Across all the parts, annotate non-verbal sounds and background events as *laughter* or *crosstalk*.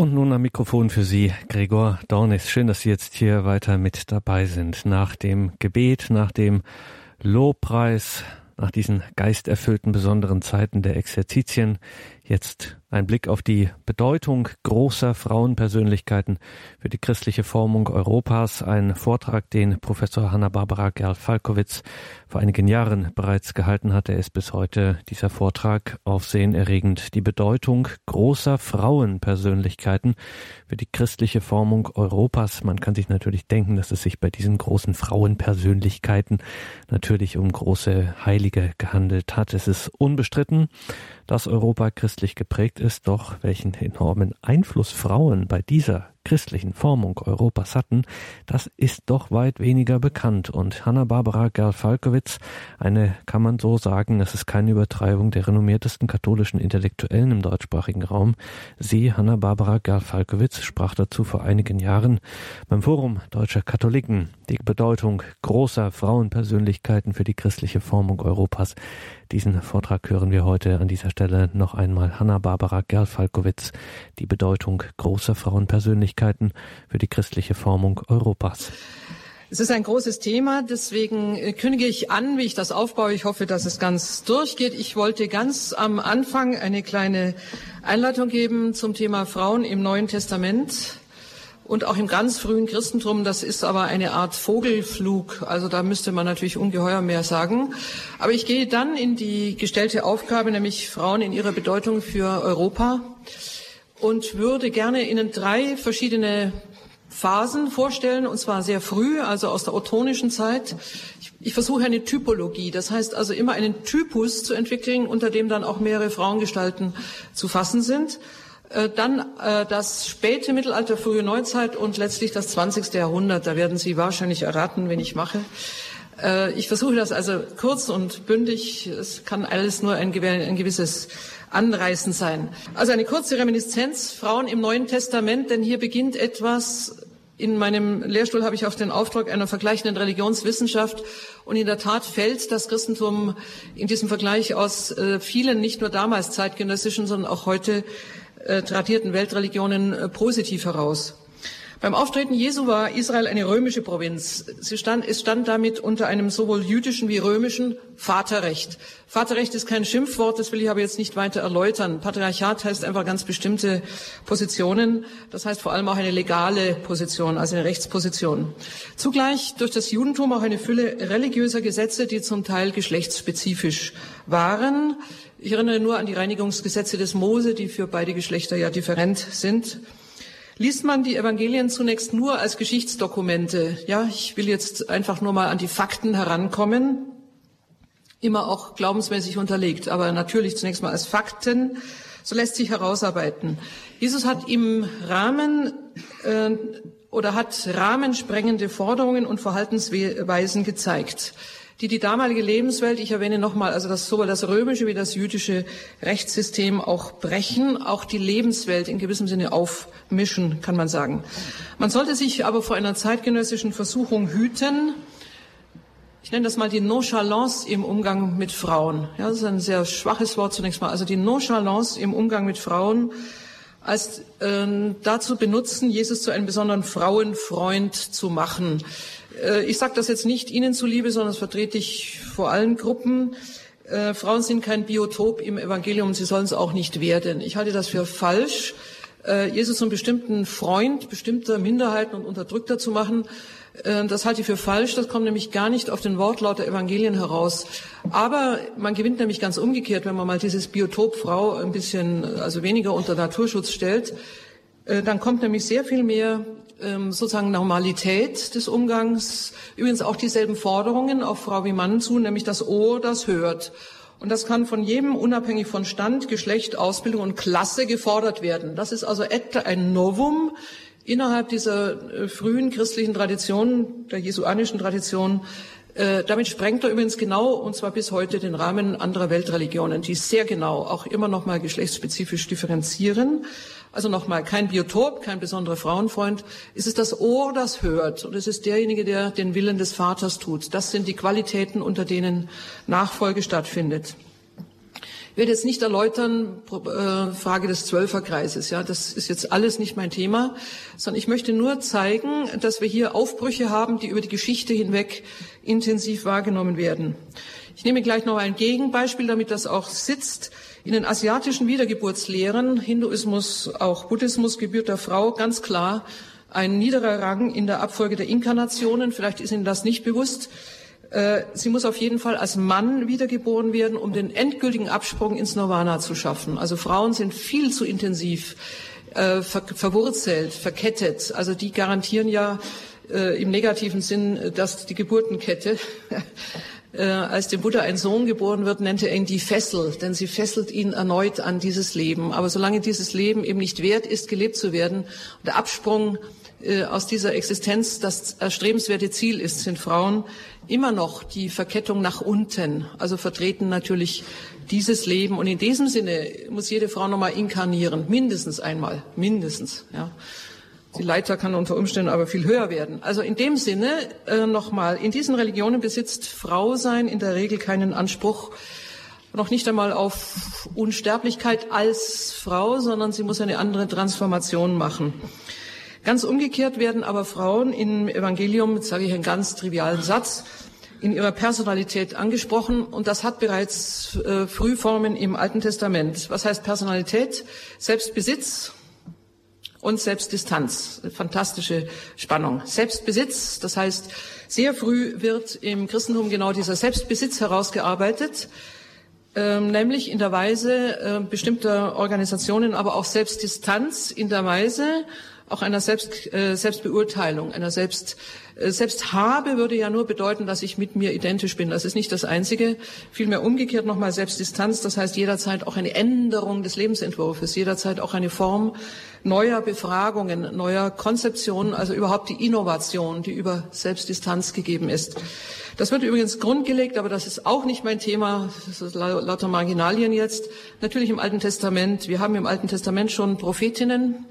Und nun am Mikrofon für Sie, Gregor Dornis. Schön, dass Sie jetzt hier weiter mit dabei sind. Nach dem Gebet, nach dem Lobpreis, nach diesen geisterfüllten besonderen Zeiten der Exerzitien, jetzt ein Blick auf die Bedeutung großer Frauenpersönlichkeiten für die christliche Formung Europas. Ein Vortrag, den Professor Hanna-Barbara Gerl-Falkowitz vor einigen Jahren bereits gehalten hat. Er ist bis heute dieser Vortrag aufsehenerregend. Die Bedeutung großer Frauenpersönlichkeiten für die christliche Formung Europas. Man kann sich natürlich denken, dass es sich bei diesen großen Frauenpersönlichkeiten natürlich um große Heilige gehandelt hat. Es ist unbestritten, dass Europa christlich geprägt ist, doch welchen enormen Einfluss Frauen bei dieser christlichen Formung Europas hatten, das ist doch weit weniger bekannt. Und Hanna-Barbara Gerl-Falkowitz, eine, kann man so sagen, es ist keine Übertreibung der renommiertesten katholischen Intellektuellen im deutschsprachigen Raum. Sie, Hanna-Barbara Gerl-Falkowitz, sprach dazu vor einigen Jahren beim Forum Deutscher Katholiken die Bedeutung großer Frauenpersönlichkeiten für die christliche Formung Europas. Diesen Vortrag hören wir heute an dieser Stelle noch einmal Hanna-Barbara Gerl-Falkowitz, die Bedeutung großer Frauenpersönlichkeiten für die christliche Formung Europas. Es ist ein großes Thema, deswegen äh, kündige ich an, wie ich das aufbaue. Ich hoffe, dass es ganz durchgeht. Ich wollte ganz am Anfang eine kleine Einleitung geben zum Thema Frauen im Neuen Testament und auch im ganz frühen Christentum, das ist aber eine Art Vogelflug, also da müsste man natürlich ungeheuer mehr sagen. Aber ich gehe dann in die gestellte Aufgabe, nämlich Frauen in ihrer Bedeutung für Europa und würde gerne Ihnen drei verschiedene Phasen vorstellen, und zwar sehr früh, also aus der ottonischen Zeit. Ich, ich, versuche eine Typologie, das heißt also immer einen Typus zu entwickeln, unter dem dann auch mehrere Frauengestalten zu fassen sind. Äh, dann äh, das späte Mittelalter, frühe Neuzeit und letztlich das 20. Jahrhundert. Da werden Sie wahrscheinlich erraten, wenn ich mache. Äh, ich versuche das also kurz und bündig. Es kann alles nur ein, gewisses Anreißen sein. Also eine kurze Reminiszenz, Frauen im Neuen Testament, denn hier beginnt etwas, in meinem Lehrstuhl habe ich auf den Auftrag einer vergleichenden Religionswissenschaft und in der Tat fällt das Christentum in diesem Vergleich aus äh, vielen, nicht nur damals zeitgenössischen, sondern auch heute äh, tradierten Weltreligionen positiv heraus. Beim Auftreten Jesu war Israel eine römische Provinz. Stand, es stand damit unter einem sowohl jüdischen wie römischen Vaterrecht. Vaterrecht ist kein Schimpfwort, das will ich aber jetzt nicht weiter erläutern. Patriarchat heißt einfach ganz bestimmte Positionen. Das heißt vor allem auch eine legale Position, also eine Rechtsposition. Zugleich durch das Judentum auch eine Fülle religiöser Gesetze, die zum Teil geschlechtsspezifisch waren. Ich erinnere nur an die Reinigungsgesetze des Mose, die für beide Geschlechter ja different sind. Liest man die Evangelien zunächst nur als Geschichtsdokumente, ja, ich will jetzt einfach nur mal an die Fakten herankommen, immer auch glaubensmäßig unterlegt, aber natürlich zunächst mal als Fakten, so lässt sich herausarbeiten. Jesus hat im Rahmen äh, oder hat rahmensprengende Forderungen und Verhaltensweisen gezeigt die die damalige Lebenswelt, ich erwähne nochmal, also das, sowohl das römische wie das jüdische Rechtssystem auch brechen, auch die Lebenswelt in gewissem Sinne aufmischen, kann man sagen. Man sollte sich aber vor einer zeitgenössischen Versuchung hüten, ich nenne das mal die Nonchalance im Umgang mit Frauen. Ja, das ist ein sehr schwaches Wort zunächst mal. Also die Nonchalance im Umgang mit Frauen als äh, dazu benutzen, Jesus zu einem besonderen Frauenfreund zu machen. Äh, ich sage das jetzt nicht Ihnen zuliebe, sondern das vertrete ich vor allen Gruppen. Äh, Frauen sind kein Biotop im Evangelium, sie sollen es auch nicht werden. Ich halte das für falsch, äh, Jesus zum bestimmten Freund bestimmter Minderheiten und Unterdrückter zu machen. Das halte ich für falsch. Das kommt nämlich gar nicht auf den Wortlaut der Evangelien heraus. Aber man gewinnt nämlich ganz umgekehrt, wenn man mal dieses Biotop Frau ein bisschen, also weniger unter Naturschutz stellt. Dann kommt nämlich sehr viel mehr ähm, sozusagen Normalität des Umgangs, übrigens auch dieselben Forderungen auf Frau wie Mann zu, nämlich das Ohr, das hört. Und das kann von jedem unabhängig von Stand, Geschlecht, Ausbildung und Klasse gefordert werden. Das ist also etwa ein Novum innerhalb dieser äh, frühen christlichen Tradition, der jesuanischen Tradition. Äh, damit sprengt er übrigens genau, und zwar bis heute, den Rahmen anderer Weltreligionen, die sehr genau auch immer noch mal geschlechtsspezifisch differenzieren. Also nochmal, kein Biotop, kein besonderer Frauenfreund. Es ist das Ohr, das hört. Und es ist derjenige, der den Willen des Vaters tut. Das sind die Qualitäten, unter denen Nachfolge stattfindet. werde jetzt nicht erläutern, äh, Frage des Zwölferkreises, ja, das ist jetzt alles nicht mein Thema, sondern ich möchte nur zeigen, dass wir hier Aufbrüche haben, die über die Geschichte hinweg intensiv wahrgenommen werden. Ich nehme gleich noch ein Gegenbeispiel, damit das auch sitzt. In den asiatischen Wiedergeburtslehren, Hinduismus, auch Buddhismus, Geburt der Frau, ganz klar ein niederer Rang in der Abfolge der Inkarnationen. Vielleicht ist Ihnen das nicht bewusst. Äh, sie muss auf jeden Fall als Mann wiedergeboren werden, um den endgültigen Absprung ins Nirvana zu schaffen. Also Frauen sind viel zu intensiv äh, ver verwurzelt, verkettet. Also die garantieren ja äh, im negativen Sinn, dass die Geburtenkette *laughs* äh, als dem Buddha ein Sohn geboren wird, nennt er ihn die Fessel, denn sie fesselt ihn erneut an dieses Leben. Aber solange dieses Leben eben nicht wert ist, gelebt zu werden, der Absprung äh, aus dieser Existenz das erstrebenswerte Ziel ist, sind Frauen immer noch die Verkettung nach unten, also vertreten natürlich dieses Leben. Und in diesem Sinne muss jede Frau nochmal inkarnieren, mindestens einmal, mindestens. Ja. Die Leiter kann unter Umständen aber viel höher werden. Also in dem Sinne äh, nochmal, in diesen Religionen besitzt Frau sein in der Regel keinen Anspruch, noch nicht einmal auf Unsterblichkeit als Frau, sondern sie muss eine andere Transformation machen. Ganz umgekehrt werden aber Frauen im Evangelium, jetzt sage ich einen ganz trivialen Satz, in ihrer Personalität angesprochen und das hat bereits äh, Frühformen im Alten Testament. Was heißt Personalität? Selbstbesitz und Selbstdistanz. Fantastische Spannung. Selbstbesitz, das heißt, sehr früh wird im Christentum genau dieser Selbstbesitz herausgearbeitet, ähm, nämlich in der Weise äh, bestimmter Organisationen, aber auch Selbstdistanz in der Weise, auch einer Selbst, äh, Selbstbeurteilung, einer Selbst, äh, Selbsthabe würde ja nur bedeuten, dass ich mit mir identisch bin. Das ist nicht das Einzige. Vielmehr umgekehrt nochmal Selbstdistanz. Das heißt jederzeit auch eine Änderung des Lebensentwurfs, jederzeit auch eine Form neuer Befragungen, neuer Konzeptionen, also überhaupt die Innovation, die über Selbstdistanz gegeben ist. Das wird übrigens grundgelegt, aber das ist auch nicht mein Thema. Das ist lauter Marginalien jetzt. Natürlich im Alten Testament. Wir haben im Alten Testament schon Prophetinnen,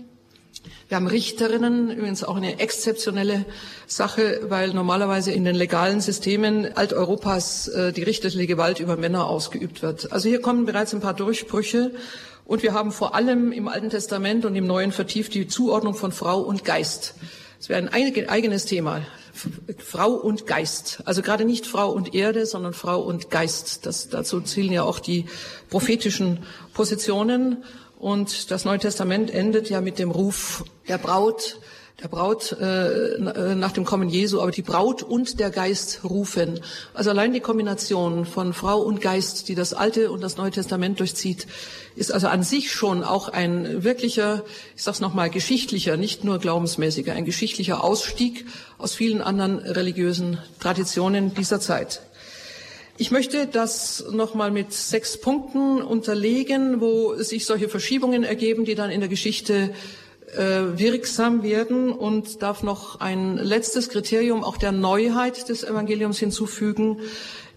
wir haben Richterinnen, übrigens auch eine exzeptionelle Sache, weil normalerweise in den legalen Systemen Alteuropas äh, die richterliche Gewalt über Männer ausgeübt wird. Also hier kommen bereits ein paar Durchbrüche. Und wir haben vor allem im Alten Testament und im Neuen vertieft die Zuordnung von Frau und Geist. Das wäre ein eigenes Thema. Frau und Geist. Also gerade nicht Frau und Erde, sondern Frau und Geist. Das, dazu zielen ja auch die prophetischen Positionen. Und das Neue Testament endet ja mit dem Ruf der Braut, der Braut äh, äh, nach dem Kommen Jesu, aber die Braut und der Geist rufen. Also allein die Kombination von Frau und Geist, die das Alte und das Neue Testament durchzieht, ist also an sich schon auch ein wirklicher, ich sag's nochmal, geschichtlicher, nicht nur glaubensmäßiger, ein geschichtlicher Ausstieg aus vielen anderen religiösen Traditionen dieser Zeit. Ich möchte das nochmal mit sechs Punkten unterlegen, wo sich solche Verschiebungen ergeben, die dann in der Geschichte äh, wirksam werden und darf noch ein letztes Kriterium auch der Neuheit des Evangeliums hinzufügen.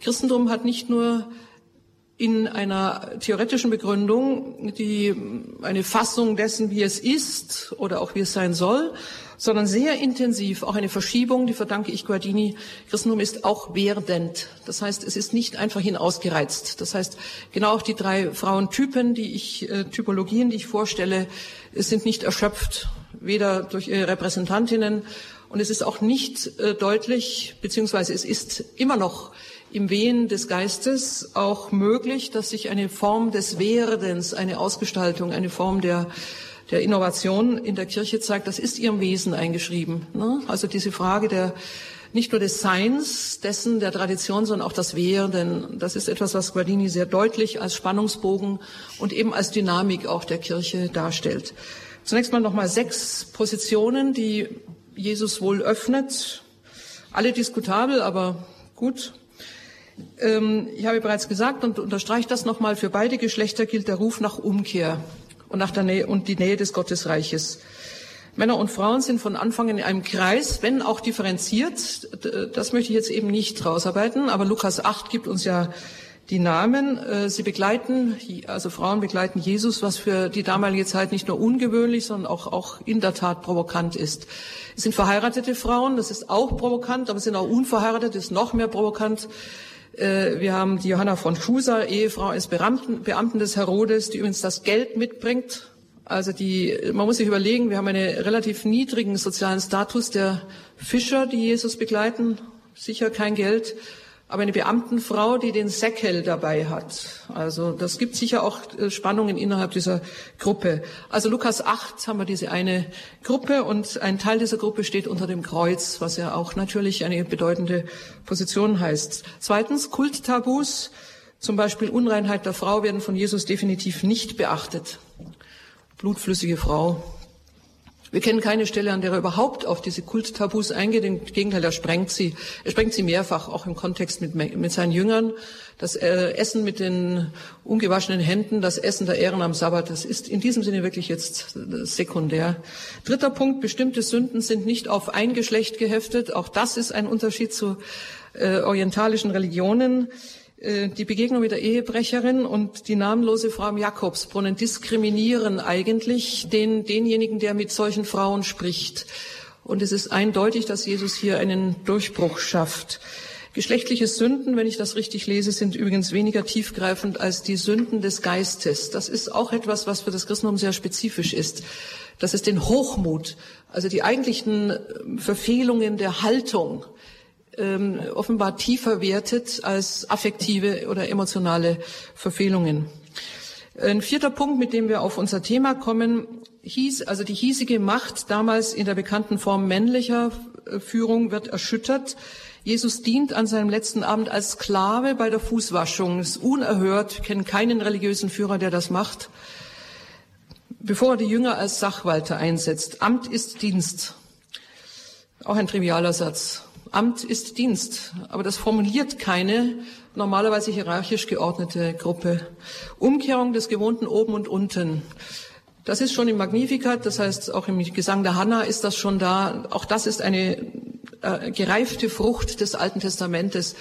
Christentum hat nicht nur in einer theoretischen Begründung die eine Fassung dessen, wie es ist oder auch wie es sein soll, sondern sehr intensiv auch eine Verschiebung, die verdanke ich Guardini. Christentum ist auch werdend. Das heißt, es ist nicht einfach hinausgereizt. Das heißt, genau auch die drei Frauentypen, die ich, äh, Typologien, die ich vorstelle, sind nicht erschöpft, weder durch ihre Repräsentantinnen und es ist auch nicht äh, deutlich, beziehungsweise es ist immer noch im Wehen des Geistes auch möglich, dass sich eine Form des Werdens, eine Ausgestaltung, eine Form der der Innovation in der Kirche zeigt, das ist ihrem Wesen eingeschrieben. Ne? Also diese Frage der nicht nur des Seins, dessen der Tradition, sondern auch das Werden. Das ist etwas, was Guardini sehr deutlich als Spannungsbogen und eben als Dynamik auch der Kirche darstellt. Zunächst mal nochmal sechs Positionen, die Jesus wohl öffnet. Alle diskutabel, aber gut. Ähm, ich habe bereits gesagt und unterstreiche das nochmal, für beide Geschlechter gilt der Ruf nach Umkehr und nach der Nähe und die Nähe des Gottesreiches. Männer und Frauen sind von Anfang in einem Kreis, wenn auch differenziert. Das möchte ich jetzt eben nicht rausarbeiten, aber Lukas 8 gibt uns ja die Namen. Äh, sie begleiten, also Frauen begleiten Jesus, was für die damalige Zeit nicht nur ungewöhnlich, sondern auch, auch in der Tat provokant ist. Es sind verheiratete Frauen, das ist auch provokant, aber es sind auch unverheiratete, das ist noch mehr provokant. Äh, wir haben die Johanna von Schusa, Ehefrau eines Beamten, Beamten des Herodes, die übrigens das Geld mitbringt. Also die, man muss sich überlegen, wir haben einen relativ niedrigen sozialen Status der Fischer, die Jesus begleiten. Sicher kein Geld aber eine Beamtenfrau, die den Säckel dabei hat. Also das gibt sicher auch äh, Spannungen innerhalb dieser Gruppe. Also Lukas 8 haben wir diese eine Gruppe und ein Teil dieser Gruppe steht unter dem Kreuz, was ja auch natürlich eine bedeutende Position heißt. Zweitens, Kulttabus, zum Beispiel Unreinheit der Frau, werden von Jesus definitiv nicht beachtet. Blutflüssige Frau, wir kennen keine Stelle, an der er überhaupt auf diese Kulttabus eingeht. Im Gegenteil, er sprengt sie. Er sprengt sie mehrfach, auch im Kontext mit, mit seinen Jüngern. Das äh, Essen mit den ungewaschenen Händen, das Essen der Ehren am Sabbat, das ist in diesem Sinne wirklich jetzt äh, sekundär. Dritter Punkt, bestimmte Sünden sind nicht auf ein Geschlecht geheftet. Auch das ist ein Unterschied zu äh, orientalischen Religionen. Äh, die Begegnung mit der Ehebrecherin und die namenlose Frau im Jakobsbrunnen diskriminieren eigentlich den, denjenigen, der mit solchen Frauen spricht. Und es ist eindeutig, dass Jesus hier einen Durchbruch schafft. Geschlechtliche Sünden, wenn ich das richtig lese, sind übrigens weniger tiefgreifend als die Sünden des Geistes. Das ist auch etwas, was für das Christentum sehr spezifisch ist. Das ist den Hochmut, also die eigentlichen Verfehlungen der Haltung, ähm, offenbar tiefer wertet als affektive oder emotionale Verfehlungen. Ein vierter Punkt, mit dem wir auf unser Thema kommen, hieß, also die hiesige Macht damals in der bekannten Form männlicher Führung wird erschüttert. Jesus dient an seinem letzten Abend als Sklave bei der Fußwaschung. Das ist unerhört, wir kennen keinen religiösen Führer, der das macht. Bevor er die Jünger als Sachwalter einsetzt. Amt ist Dienst. Auch ein trivialer Satz. Amt ist Dienst, aber das formuliert keine normalerweise hierarchisch geordnete Gruppe. Umkehrung des gewohnten Oben und Unten. Das ist schon im Magnificat, das heißt auch im Gesang der Hanna ist das schon da. Auch das ist eine äh, gereifte Frucht des Alten Testamentes.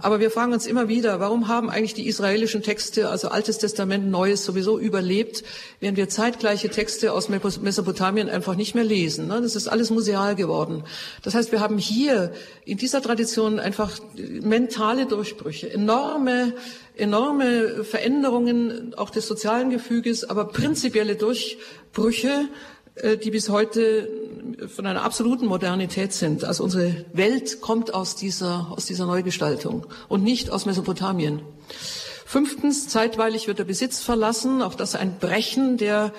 Aber wir fragen uns immer wieder, warum haben eigentlich die israelischen Texte, also Altes Testament, Neues sowieso überlebt, während wir zeitgleiche Texte aus Mesopotamien einfach nicht mehr lesen. Ne? Das ist alles museal geworden. Das heißt, wir haben hier in dieser Tradition einfach mentale Durchbrüche, enorme enorme Veränderungen auch des sozialen Gefüges, aber prinzipielle Durchbrüche, die bis heute von einer absoluten Modernität sind. Also unsere Welt kommt aus dieser, aus dieser Neugestaltung und nicht aus Mesopotamien. Fünftens, zeitweilig wird der Besitz verlassen, auch das ein Brechen der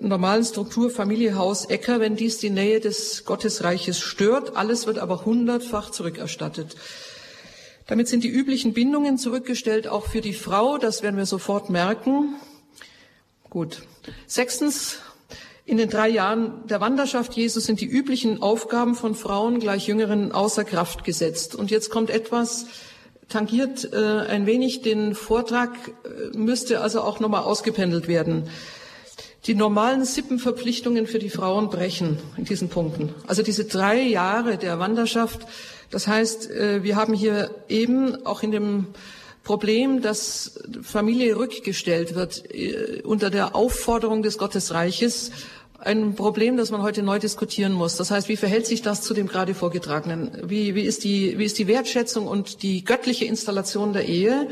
normalen Struktur Familie, Haus, Äcker, wenn dies die Nähe des Gottesreiches stört. Alles wird aber hundertfach zurückerstattet. Damit sind die üblichen Bindungen zurückgestellt, auch für die Frau. Das werden wir sofort merken. Gut. Sechstens, in den drei Jahren der Wanderschaft Jesus sind die üblichen Aufgaben von Frauen gleich Jüngeren außer Kraft gesetzt. Und jetzt kommt etwas, tangiert äh, ein wenig den Vortrag, äh, müsste also auch nochmal ausgependelt werden. Die normalen Sippenverpflichtungen für die Frauen brechen in diesen Punkten. Also diese drei Jahre der Wanderschaft, das heißt, äh, wir haben hier eben auch in dem Problem, dass Familie rückgestellt wird äh, unter der Aufforderung des Gottesreiches, ein Problem, das man heute neu diskutieren muss. Das heißt, wie verhält sich das zu dem gerade vorgetragenen? Wie, wie, ist, die, wie ist die Wertschätzung und die göttliche Installation der Ehe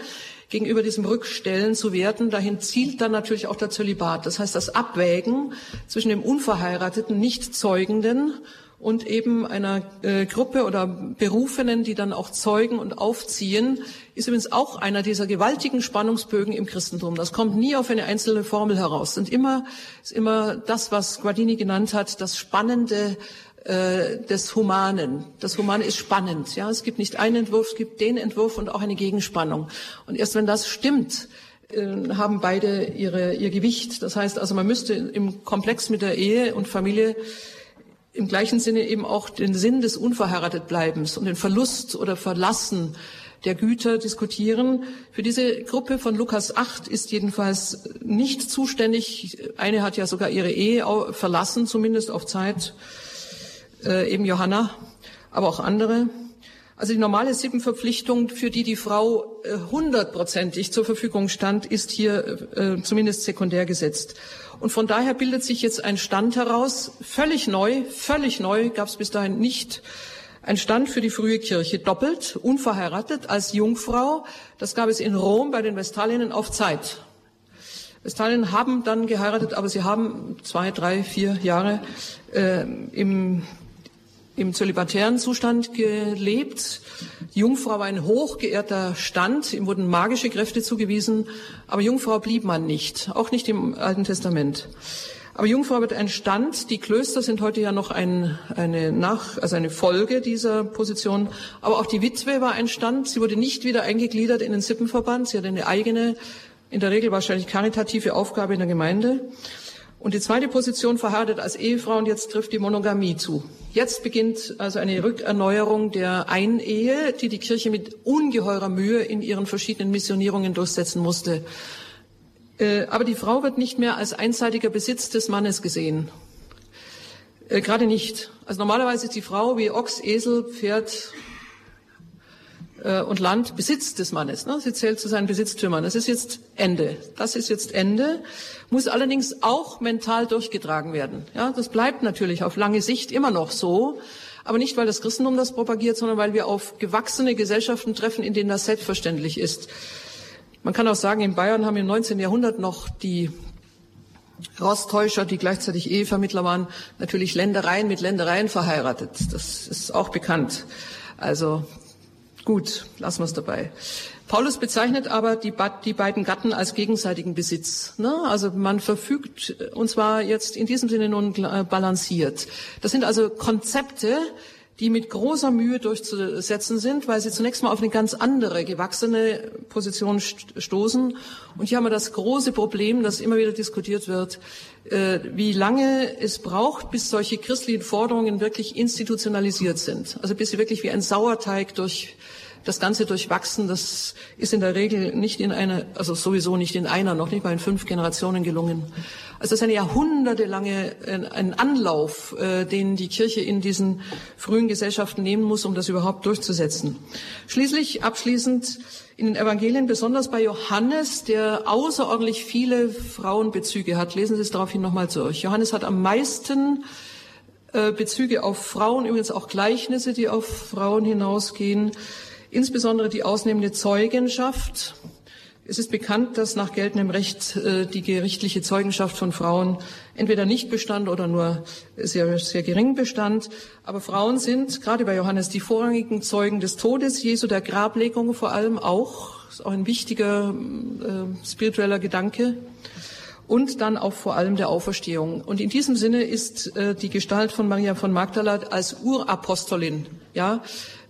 gegenüber diesem Rückstellen zu werten? Dahin zielt dann natürlich auch der Zölibat. Das heißt, das Abwägen zwischen dem unverheirateten, nicht zeugenden und eben einer äh, Gruppe oder Berufenen, die dann auch zeugen und aufziehen, ist übrigens auch einer dieser gewaltigen Spannungsbögen im Christentum. Das kommt nie auf eine einzelne Formel heraus. Sind immer, ist immer das, was Guardini genannt hat, das Spannende äh, des Humanen. Das Humane ist spannend. Ja, es gibt nicht einen Entwurf, es gibt den Entwurf und auch eine Gegenspannung. Und erst wenn das stimmt, äh, haben beide ihre, ihr Gewicht. Das heißt also, man müsste im Komplex mit der Ehe und Familie im gleichen Sinne eben auch den Sinn des Unverheiratetbleibens und den Verlust oder Verlassen der Güter diskutieren. Für diese Gruppe von Lukas 8 ist jedenfalls nicht zuständig. Eine hat ja sogar ihre Ehe verlassen, zumindest auf Zeit, äh, eben Johanna, aber auch andere. Also die normale Sippenverpflichtung, für die die Frau äh, hundertprozentig zur Verfügung stand, ist hier äh, zumindest sekundär gesetzt. Und von daher bildet sich jetzt ein Stand heraus, völlig neu, völlig neu, gab es bis dahin nicht, Ein Stand für die frühe Kirche, doppelt, unverheiratet, als Jungfrau. Das gab es in Rom bei den Vestalinnen auf Zeit. Vestalinnen haben dann geheiratet, aber sie haben zwei, drei, vier Jahre äh, im im zölibatären Zustand gelebt. Jungfrau war ein hochgeehrter Stand, ihm wurden magische Kräfte zugewiesen, aber Jungfrau blieb man nicht, auch nicht im Alten Testament. Aber Jungfrau wird ein Stand. Die Klöster sind heute ja noch ein, eine Nach, also eine Folge dieser Position. Aber auch die Witwe war ein Stand. Sie wurde nicht wieder eingegliedert in den Sippenverband. Sie hatte eine eigene, in der Regel wahrscheinlich karitative Aufgabe in der Gemeinde. Und die zweite Position verheiratet als Ehefrau und jetzt trifft die Monogamie zu. Jetzt beginnt also eine Rückerneuerung der Einehe, die die Kirche mit ungeheurer Mühe in ihren verschiedenen Missionierungen durchsetzen musste. Äh, aber die Frau wird nicht mehr als einseitiger Besitz des Mannes gesehen. Äh, gerade nicht. Also normalerweise ist die Frau wie Ochs, Esel, Pferd, und Land Besitz des Mannes. Ne? Sie zählt zu seinen Besitztümern. Das ist jetzt Ende. Das ist jetzt Ende. Muss allerdings auch mental durchgetragen werden. Ja, das bleibt natürlich auf lange Sicht immer noch so. Aber nicht, weil das Christentum das propagiert, sondern weil wir auf gewachsene Gesellschaften treffen, in denen das selbstverständlich ist. Man kann auch sagen, in Bayern haben im 19. Jahrhundert noch die Rostäuscher, die gleichzeitig Ehevermittler waren, natürlich Ländereien mit Ländereien verheiratet. Das ist auch bekannt. Also Gut, lassen wir es dabei. Paulus bezeichnet aber die, die, beiden Gatten als gegenseitigen Besitz. Ne? Also man verfügt, und zwar jetzt in diesem Sinne nun äh, balanciert. Das sind also Konzepte, die mit großer Mühe durchzusetzen sind, weil sie zunächst mal auf eine ganz andere, gewachsene Position stoßen. Und hier haben wir das große Problem, das immer wieder diskutiert wird, wie lange es braucht, bis solche christlichen Forderungen wirklich institutionalisiert sind. Also bis sie wirklich wie ein Sauerteig durch das Ganze durchwachsen, das ist in der Regel nicht in einer, also sowieso nicht in einer, noch nicht mal in fünf Generationen gelungen. Also das ist eine jahrhundertelange äh, ein Anlauf, äh, den die Kirche in diesen frühen Gesellschaften nehmen muss, um das überhaupt durchzusetzen. Schließlich abschließend in den Evangelien, besonders bei Johannes, der außerordentlich viele Frauenbezüge hat. Lesen Sie es daraufhin nochmal durch. Johannes hat am meisten äh, Bezüge auf Frauen, übrigens auch Gleichnisse, die auf Frauen hinausgehen insbesondere die ausnehmende Zeugenschaft. Es ist bekannt, dass nach geltendem Recht äh, die gerichtliche Zeugenschaft von Frauen entweder nicht bestand oder nur sehr, sehr gering bestand. Aber Frauen sind, gerade bei Johannes, die vorrangigen Zeugen des Todes Jesu, der Grablegung vor allem auch, ist auch ein wichtiger äh, spiritueller Gedanke. Und dann auch vor allem der Auferstehung. Und in diesem Sinne ist äh, die Gestalt von Maria von Magdala als Urapostolin, ja,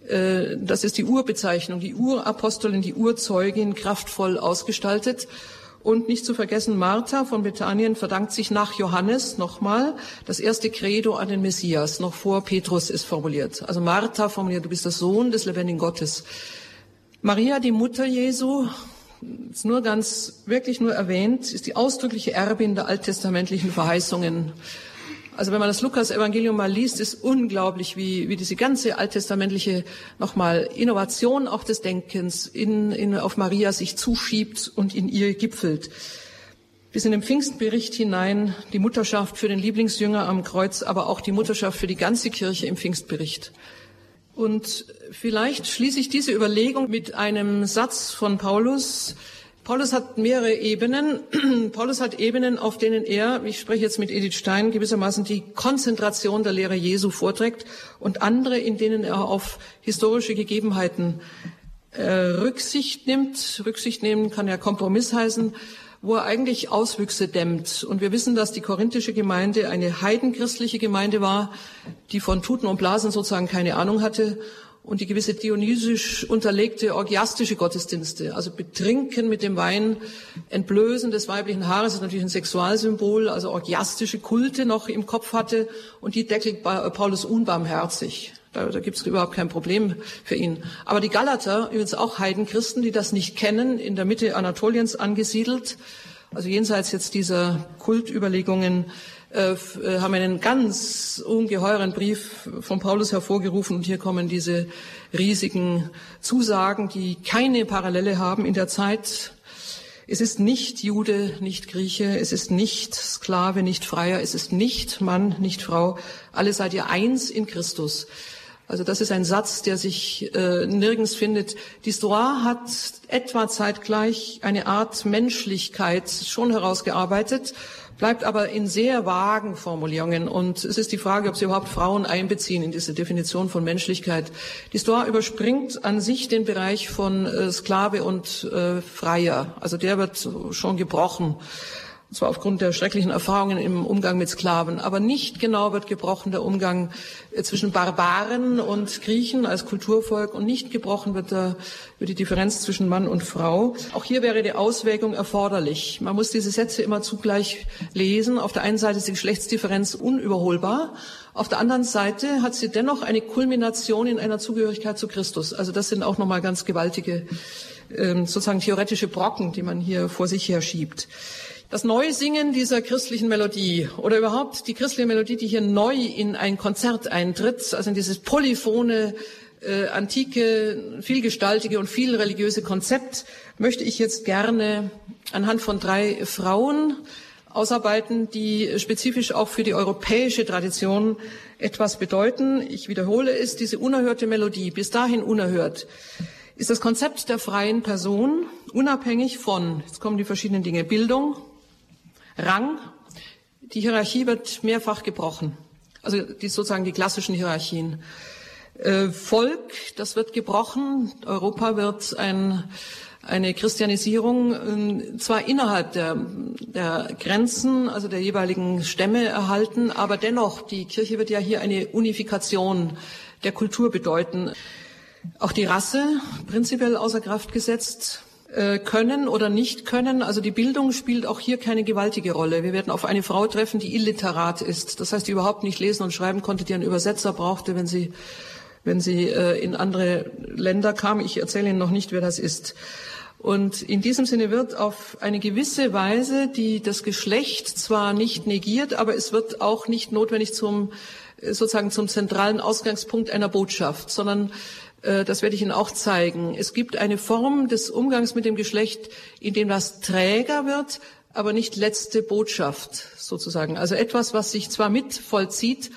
äh, das ist die Urbezeichnung, die Urapostolin, die Urzeugin, kraftvoll ausgestaltet. Und nicht zu vergessen, Martha von Bethanien verdankt sich nach Johannes nochmal das erste Credo an den Messias, noch vor Petrus ist formuliert. Also Martha formuliert, du bist der Sohn des lebendigen Gottes. Maria, die Mutter Jesu, ist nur ganz, wirklich nur erwähnt, ist die ausdrückliche Erbin der alttestamentlichen Verheißungen also wenn man das Lukas-Evangelium mal liest, ist unglaublich, wie, wie diese ganze alttestamentliche nochmal Innovation auch des Denkens in, in, auf Maria sich zuschiebt und in ihr gipfelt. Bis in den Pfingstbericht hinein die Mutterschaft für den Lieblingsjünger am Kreuz, aber auch die Mutterschaft für die ganze Kirche im Pfingstbericht. Und vielleicht schließe ich diese Überlegung mit einem Satz von Paulus, Paulus hat mehrere Ebenen. *clears throat* Paulus hat Ebenen, auf denen er, ich spreche jetzt mit Edith Stein, gewissermaßen die Konzentration der Lehre Jesu vorträgt und andere, in denen er auf historische Gegebenheiten äh, Rücksicht nimmt. Rücksicht nehmen kann ja Kompromiss heißen, wo er eigentlich Auswüchse dämmt. Und wir wissen, dass die korinthische Gemeinde eine heidenchristliche Gemeinde war, die von Tuten und Blasen sozusagen keine Ahnung hatte und die gewisse dionysisch unterlegte orgiastische Gottesdienste, also Betrinken mit dem Wein, Entblößen des weiblichen Haares ist natürlich ein Sexualsymbol, also orgiastische Kulte noch im Kopf hatte und die deckelt Paulus unbarmherzig. Da, da gibt es überhaupt kein Problem für ihn. Aber die Galater, übrigens auch Heidenchristen, die das nicht kennen, in der Mitte Anatoliens angesiedelt, also jenseits jetzt dieser Kultüberlegungen, haben einen ganz ungeheuren Brief von Paulus hervorgerufen und hier kommen diese riesigen Zusagen, die keine Parallele haben in der Zeit. Es ist nicht Jude, nicht Grieche, es ist nicht Sklave, nicht Freier, es ist nicht Mann, nicht Frau. Alle seid ihr eins in Christus. Also das ist ein Satz, der sich äh, nirgends findet. Die Stoa hat etwa zeitgleich eine Art Menschlichkeit schon herausgearbeitet, bleibt aber in sehr vagen Formulierungen. Und es ist die Frage, ob sie überhaupt Frauen einbeziehen in diese Definition von Menschlichkeit. Die Stoa überspringt an sich den Bereich von äh, Sklave und äh, Freier. Also der wird schon gebrochen zwar aufgrund der schrecklichen Erfahrungen im Umgang mit Sklaven, aber nicht genau wird gebrochen der Umgang äh, zwischen Barbaren und Griechen als Kulturvolk und nicht gebrochen wird, der, wird die Differenz zwischen Mann und Frau. Auch hier wäre die Auswägung erforderlich. Man muss diese Sätze immer zugleich lesen. Auf der einen Seite ist die Geschlechtsdifferenz unüberholbar. Auf der anderen Seite hat sie dennoch eine Kulmination in einer Zugehörigkeit zu Christus. Also das sind auch nochmal ganz gewaltige, ähm, sozusagen theoretische Brocken, die man hier vor sich her schiebt. Das Neusingen dieser christlichen Melodie oder überhaupt die christliche Melodie, die hier neu in ein Konzert eintritt, also in dieses polyphone, äh, antike, vielgestaltige und viel religiöse Konzept, möchte ich jetzt gerne anhand von drei Frauen ausarbeiten, die spezifisch auch für die europäische Tradition etwas bedeuten. Ich wiederhole es, diese unerhörte Melodie, bis dahin unerhört, ist das Konzept der freien Person, unabhängig von, jetzt kommen die verschiedenen Dinge, Bildung, Rang. Die Hierarchie wird mehrfach gebrochen. Also die, sozusagen die klassischen Hierarchien. Äh, Volk, das wird gebrochen. Europa wird ein, eine Christianisierung äh, zwar innerhalb der, der Grenzen, also der jeweiligen Stämme erhalten, aber dennoch, die Kirche wird ja hier eine Unifikation der Kultur bedeuten. Auch die Rasse prinzipiell außer Kraft gesetzt. Äh, können oder nicht können. Also die Bildung spielt auch hier keine gewaltige Rolle. Wir werden auf eine Frau treffen, die illiterat ist. Das heißt, die überhaupt nicht lesen und schreiben konnte, die einen Übersetzer brauchte, wenn sie, wenn sie äh, in andere Länder kam. Ich erzähle Ihnen noch nicht, wer das ist. Und in diesem Sinne wird auf eine gewisse Weise die das Geschlecht zwar nicht negiert, aber es wird auch nicht notwendig zum äh, sozusagen zum zentralen Ausgangspunkt einer Botschaft, sondern das werde ich Ihnen auch zeigen. Es gibt eine Form des Umgangs mit dem Geschlecht, in dem das Träger wird, aber nicht letzte Botschaft sozusagen. Also etwas, was sich zwar mit vollzieht,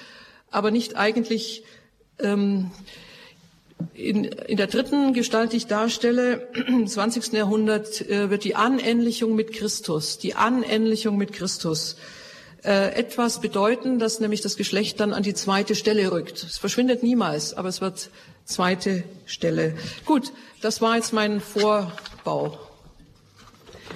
aber nicht eigentlich ähm, in, in der dritten Gestalt, die ich darstelle, im 20. Jahrhundert, äh, wird die Anähnlichung mit Christus, die Anähnlichung mit Christus äh, etwas bedeuten, dass nämlich das Geschlecht dann an die zweite Stelle rückt. Es verschwindet niemals, aber es wird zweite Stelle. Gut, das war jetzt mein Vorbau.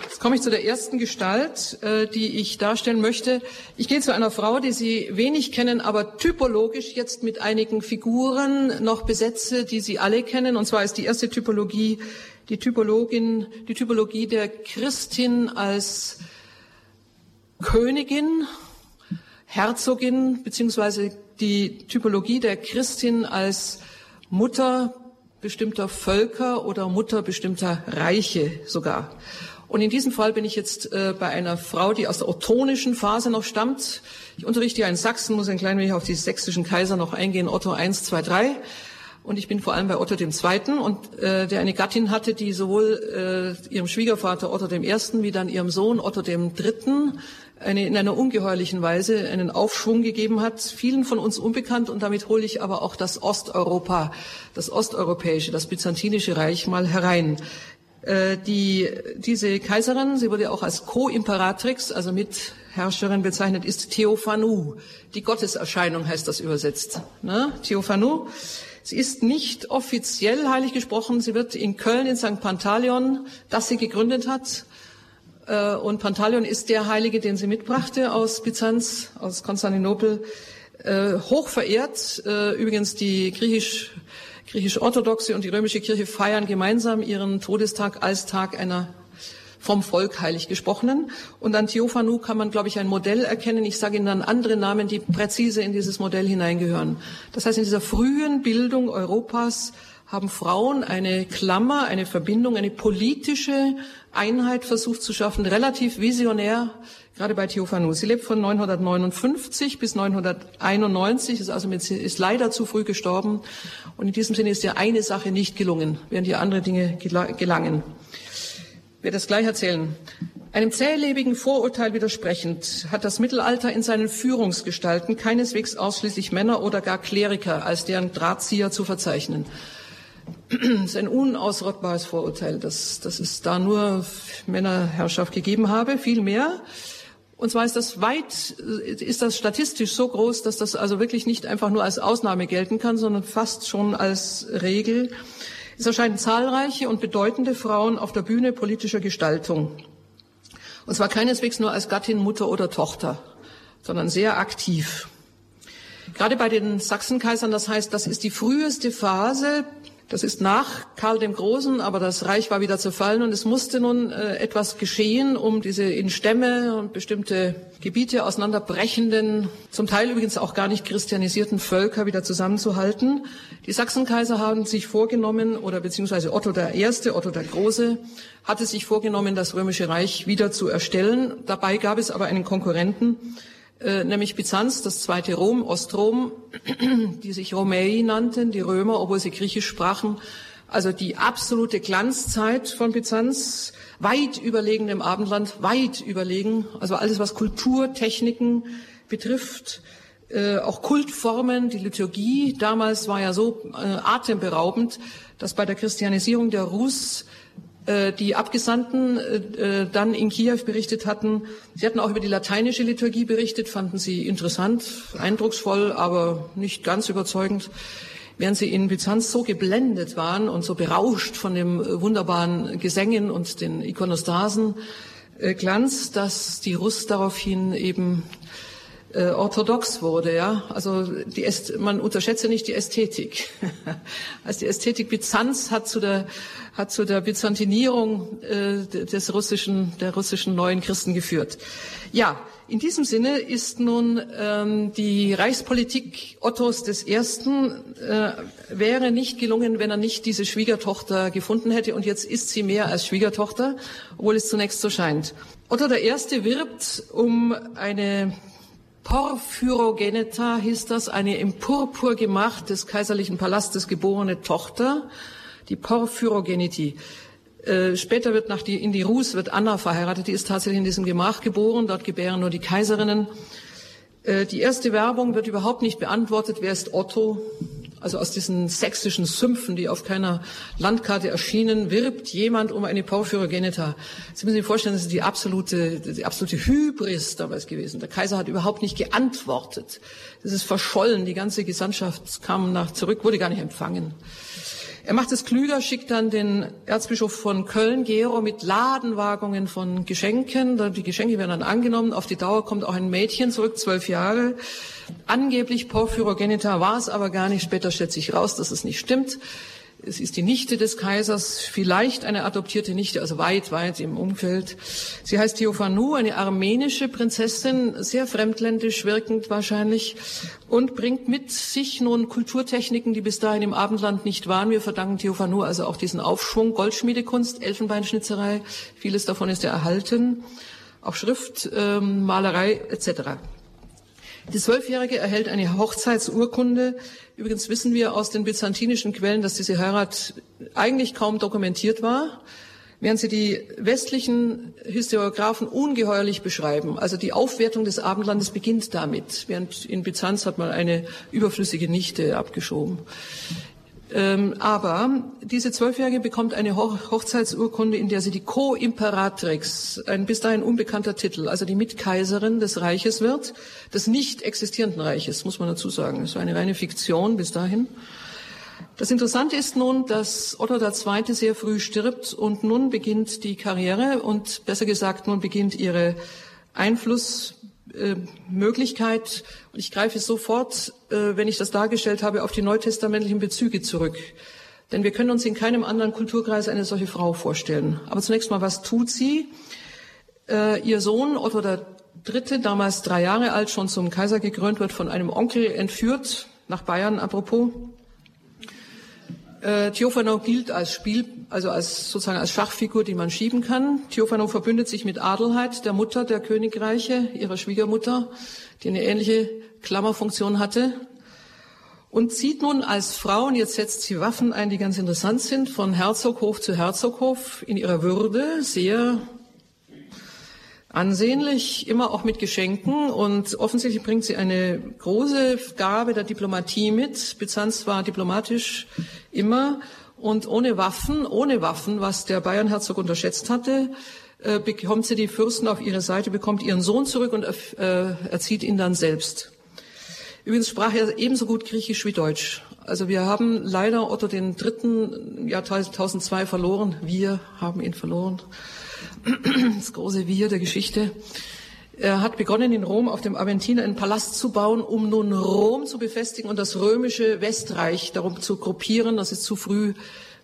Jetzt komme ich zu der ersten Gestalt, äh, die ich darstellen möchte. Ich gehe zu einer Frau, die Sie wenig kennen, aber typologisch jetzt mit einigen Figuren noch besetze, die Sie alle kennen. Und zwar ist die erste Typologie die Typologin, die Typologie der Christin als Königin, Herzogin, beziehungsweise die Typologie der Christin als Mutter bestimmter Völker oder Mutter bestimmter Reiche sogar. Und in diesem Fall bin ich jetzt äh, bei einer Frau, die aus der ottonischen Phase noch stammt. Ich unterrichte ja in Sachsen, muss ein klein wenig auf die sächsischen Kaiser noch eingehen, Otto I, II, III. Und ich bin vor allem bei Otto II. und äh, der eine Gattin hatte, die sowohl äh, ihrem Schwiegervater Otto I. wie dann ihrem Sohn Otto III eine, in einer ungeheuerlichen Weise einen Aufschwung gegeben hat, vielen von uns unbekannt. Und damit hole ich aber auch das Osteuropa, das osteuropäische, das byzantinische Reich mal herein. Äh, die, diese Kaiserin, sie wurde auch als Co-Imperatrix, also Mitherrscherin bezeichnet, ist Theophanu. Die Gotteserscheinung heißt das übersetzt. Ne? Theophanu. Sie ist nicht offiziell heilig gesprochen. Sie wird in Köln in St. Pantaleon, das sie gegründet hat, und Pantaleon ist der Heilige, den sie mitbrachte aus Byzanz, aus Konstantinopel, äh, hoch verehrt. Äh, übrigens die griechisch griechisch-orthodoxe und die römische Kirche feiern gemeinsam ihren Todestag als Tag einer vom Volk heilig gesprochenen. Und an Theophanu kann man, glaube ich, ein Modell erkennen. Ich sage Ihnen dann andere Namen, die präzise in dieses Modell hineingehören. Das heißt, in dieser frühen Bildung Europas haben Frauen eine Klammer, eine Verbindung, eine politische Einheit versucht zu schaffen, relativ visionär, gerade bei Theophanu. Sie lebt von 959 bis 991, ist also mit, ist leider zu früh gestorben. Und in diesem Sinne ist ihr eine Sache nicht gelungen, während ihr andere Dinge gelangen. Ich werde das gleich erzählen. Einem zählebigen Vorurteil widersprechend hat das Mittelalter in seinen Führungsgestalten keineswegs ausschließlich Männer oder gar Kleriker als deren Drahtzieher zu verzeichnen. Ist ein unausrottbares Vorurteil, dass, dass es da nur Männerherrschaft gegeben habe, viel mehr. Und zwar ist das weit, ist das statistisch so groß, dass das also wirklich nicht einfach nur als Ausnahme gelten kann, sondern fast schon als Regel. Es erscheinen zahlreiche und bedeutende Frauen auf der Bühne politischer Gestaltung. Und zwar keineswegs nur als Gattin, Mutter oder Tochter, sondern sehr aktiv. Gerade bei den Sachsenkaisern, das heißt, das ist die früheste Phase, das ist nach Karl dem Großen, aber das Reich war wieder zerfallen und es musste nun äh, etwas geschehen, um diese in Stämme und bestimmte Gebiete auseinanderbrechenden, zum Teil übrigens auch gar nicht christianisierten Völker wieder zusammenzuhalten. Die Sachsenkaiser haben sich vorgenommen, oder beziehungsweise Otto der Erste, Otto der Große, hatte sich vorgenommen, das Römische Reich wieder zu erstellen. Dabei gab es aber einen Konkurrenten, äh, nämlich Byzanz, das zweite Rom, Ostrom, *clears throat* die sich Romei nannten, die Römer, obwohl sie Griechisch sprachen. Also die absolute Glanzzeit von Byzanz, weit überlegen dem Abendland, weit überlegen. Also alles, was Kulturtechniken betrifft, äh, auch Kultformen, die Liturgie damals war ja so äh, atemberaubend, dass bei der Christianisierung der Rus die Abgesandten äh, äh, dann in Kiew berichtet hatten. Sie hatten auch über die lateinische Liturgie berichtet, fanden sie interessant, eindrucksvoll, aber nicht ganz überzeugend. Während sie in Byzanz so geblendet waren und so berauscht von dem wunderbaren Gesängen und den Ikonostasen Glanz, dass die Russ daraufhin eben äh, orthodox wurde, ja. Also die Äst man unterschätze nicht die Ästhetik. *laughs* also die Ästhetik Byzanz hat zu der hat zu der Byzantinierung äh, des russischen der russischen neuen Christen geführt. Ja, in diesem Sinne ist nun ähm, die Reichspolitik Ottos des Ersten äh, wäre nicht gelungen, wenn er nicht diese Schwiegertochter gefunden hätte. Und jetzt ist sie mehr als Schwiegertochter, obwohl es zunächst so scheint. Otto der Erste wirbt um eine Porphyrogeneta hieß das, eine im Purpur gemacht des kaiserlichen Palastes geborene Tochter, die Porphyrogeniti. Äh, später wird nach die, in die Rus wird Anna verheiratet, die ist tatsächlich in diesem Gemach geboren, dort gebären nur die Kaiserinnen. Äh, die erste Werbung wird überhaupt nicht beantwortet, wer ist Otto? Also aus diesen sächsischen Sümpfen, die auf keiner Landkarte erschienen, wirbt jemand um eine Porphyrogenita. Sie müssen sich vorstellen, das ist die absolute, die absolute Hybris damals gewesen. Der Kaiser hat überhaupt nicht geantwortet. Das ist verschollen. Die ganze Gesandtschaft kam nach zurück, wurde gar nicht empfangen. Er macht es klüger, schickt dann den Erzbischof von Köln, Gero, mit Ladenwagungen von Geschenken. Die Geschenke werden dann angenommen. Auf die Dauer kommt auch ein Mädchen zurück, zwölf Jahre. Angeblich Porphyrogenita war es aber gar nicht. Später stellt sich raus, dass es nicht stimmt. Es ist die Nichte des Kaisers, vielleicht eine adoptierte Nichte, also weit, weit im Umfeld. Sie heißt Theophanou, eine armenische Prinzessin, sehr fremdländisch wirkend wahrscheinlich, und bringt mit sich nun Kulturtechniken, die bis dahin im Abendland nicht waren. Wir verdanken Theophanou also auch diesen Aufschwung, Goldschmiedekunst, Elfenbeinschnitzerei, vieles davon ist ja erhalten, auch Schrift, ähm, Malerei etc. Die Zwölfjährige erhält eine Hochzeitsurkunde. Übrigens wissen wir aus den byzantinischen Quellen, dass diese Heirat eigentlich kaum dokumentiert war, während sie die westlichen Historiographen ungeheuerlich beschreiben. Also die Aufwertung des Abendlandes beginnt damit, während in Byzanz hat man eine überflüssige Nichte abgeschoben. Ähm, aber diese Zwölfjährige bekommt eine Hoch Hochzeitsurkunde, in der sie die Co-Imperatrix, ein bis dahin unbekannter Titel, also die Mitkaiserin des Reiches wird, des nicht existierenden Reiches, muss man dazu sagen. Das war eine reine Fiktion bis dahin. Das Interessante ist nun, dass Otto II. sehr früh stirbt und nun beginnt die Karriere und besser gesagt, nun beginnt ihre Einfluss äh, Möglichkeit, und ich greife sofort, äh, wenn ich das dargestellt habe, auf die neutestamentlichen Bezüge zurück. Denn wir können uns in keinem anderen Kulturkreis eine solche Frau vorstellen. Aber zunächst mal, was tut sie? Äh, ihr Sohn Otto Dritte, damals drei Jahre alt, schon zum Kaiser gekrönt, wird von einem Onkel entführt, nach Bayern apropos. Äh, Theophano gilt als Spiel, also als sozusagen als Schachfigur, die man schieben kann. Theophano verbündet sich mit Adelheid, der Mutter der Königreiche, ihrer Schwiegermutter, die eine ähnliche Klammerfunktion hatte. Und zieht nun als Frau, und jetzt setzt sie Waffen ein, die ganz interessant sind, von Herzoghof zu Herzoghof in ihrer Würde, sehr ansehnlich, immer auch mit Geschenken und offensichtlich bringt sie eine große Gabe der Diplomatie mit. Byzanz war diplomatisch immer und ohne Waffen, ohne Waffen, was der Bayernherzog unterschätzt hatte, äh, bekommt sie die Fürsten auf ihre Seite, bekommt ihren Sohn zurück und äh, erzieht ihn dann selbst. Übrigens sprach er ebenso gut Griechisch wie Deutsch. Also wir haben leider Otto den Dritten Jahr 1002 verloren. Wir haben ihn verloren. Das große Wir der Geschichte. Er hat begonnen, in Rom auf dem Aventiner einen Palast zu bauen, um nun Rom zu befestigen und das römische Westreich darum zu gruppieren. Das ist zu früh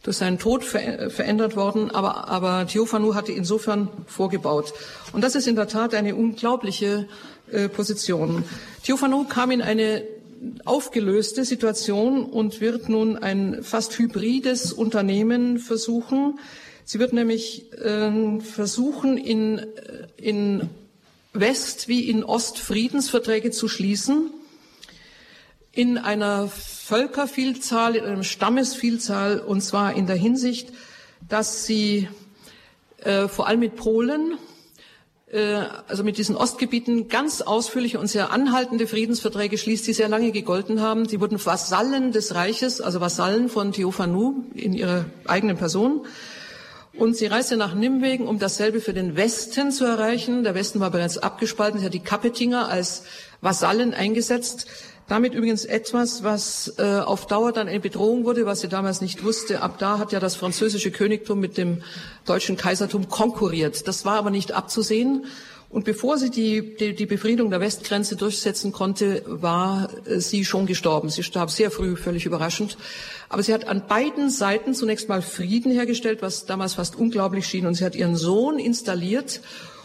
durch seinen Tod ver verändert worden, aber, aber Theophanu hatte insofern vorgebaut. Und das ist in der Tat eine unglaubliche äh, Position. Theophanu kam in eine aufgelöste Situation und wird nun ein fast hybrides Unternehmen versuchen. Sie wird nämlich äh, versuchen, in, in West- wie in Ost Friedensverträge zu schließen, in einer Völkervielzahl, in einer Stammesvielzahl, und zwar in der Hinsicht, dass sie äh, vor allem mit Polen, äh, also mit diesen Ostgebieten ganz ausführliche und sehr anhaltende Friedensverträge schließt, die sehr lange gegolten haben. Sie wurden Vasallen des Reiches, also Vasallen von Theophanu in ihrer eigenen Person. Und sie reiste nach Nimwegen, um dasselbe für den Westen zu erreichen. Der Westen war bereits abgespalten. Sie hat die Kapetinger als Vasallen eingesetzt. Damit übrigens etwas, was äh, auf Dauer dann eine Bedrohung wurde, was sie damals nicht wusste. Ab da hat ja das französische Königtum mit dem deutschen Kaisertum konkurriert. Das war aber nicht abzusehen. Und bevor sie die, die, die Befriedung der Westgrenze durchsetzen konnte, war äh, sie schon gestorben. Sie starb sehr früh, völlig überraschend. Aber sie hat an beiden Seiten zunächst mal Frieden hergestellt, was damals fast unglaublich schien. Und sie hat ihren Sohn installiert.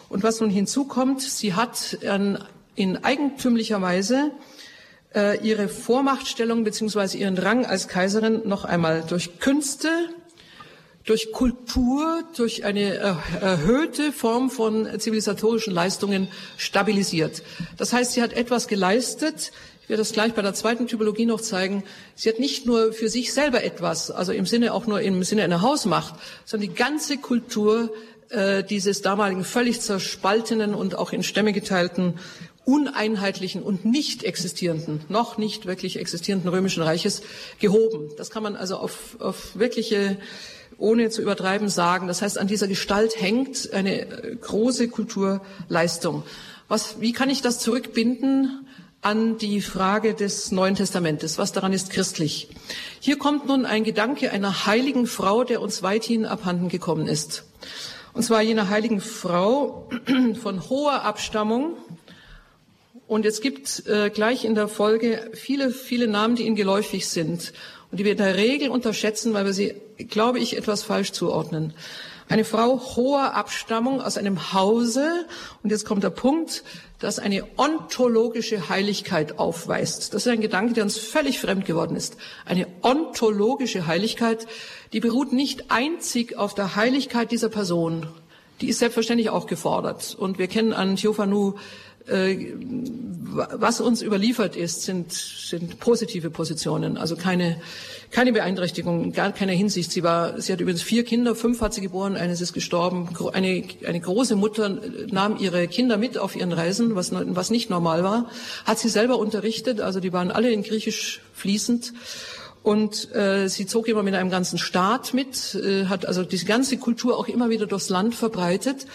Und was nun hinzukommt, sie hat in, in eigentümlicher Weise äh, ihre Vormachtstellung beziehungsweise ihren Rang als Kaiserin noch einmal durch Künste, durch Kultur, durch eine erhöhte Form von zivilisatorischen Leistungen stabilisiert. Das heißt, sie hat etwas geleistet. Ich werde das gleich bei der zweiten Typologie noch zeigen. Sie hat nicht nur für sich selber etwas, also im Sinne auch nur im Sinne einer Hausmacht, sondern die ganze Kultur äh, dieses damaligen völlig zerspaltenen und auch in Stämme geteilten uneinheitlichen und nicht existierenden, noch nicht wirklich existierenden römischen Reiches gehoben. Das kann man also auf, auf wirkliche, ohne zu übertreiben, sagen. Das heißt, an dieser Gestalt hängt eine große Kulturleistung. Was, wie kann ich das zurückbinden an die Frage des Neuen Testamentes? Was daran ist christlich? Hier kommt nun ein Gedanke einer heiligen Frau, der uns weithin abhanden gekommen ist. Und zwar jener heiligen Frau *clears throat* von hoher Abstammung, und es gibt äh, gleich in der Folge viele, viele Namen, die Ihnen geläufig sind und die wir in der Regel unterschätzen, weil wir sie, glaube ich, etwas falsch zuordnen. Eine Frau hoher Abstammung aus einem Hause, und jetzt kommt der Punkt, das eine ontologische Heiligkeit aufweist. Das ist ein Gedanke, der uns völlig fremd geworden ist. Eine ontologische Heiligkeit, die beruht nicht einzig auf der Heiligkeit dieser Person. Die ist selbstverständlich auch gefordert. Und wir kennen an Theophanu was uns überliefert ist, sind, sind positive Positionen, also keine, keine Beeinträchtigung, gar keine Hinsicht. Sie war, sie hat übrigens vier Kinder, fünf hat sie geboren, eines ist gestorben. Eine, eine große Mutter nahm ihre Kinder mit auf ihren Reisen, was, was nicht normal war, hat sie selber unterrichtet, also die waren alle in Griechisch fließend. Und äh, sie zog immer mit einem ganzen Staat mit, äh, hat also diese ganze Kultur auch immer wieder durchs Land verbreitet.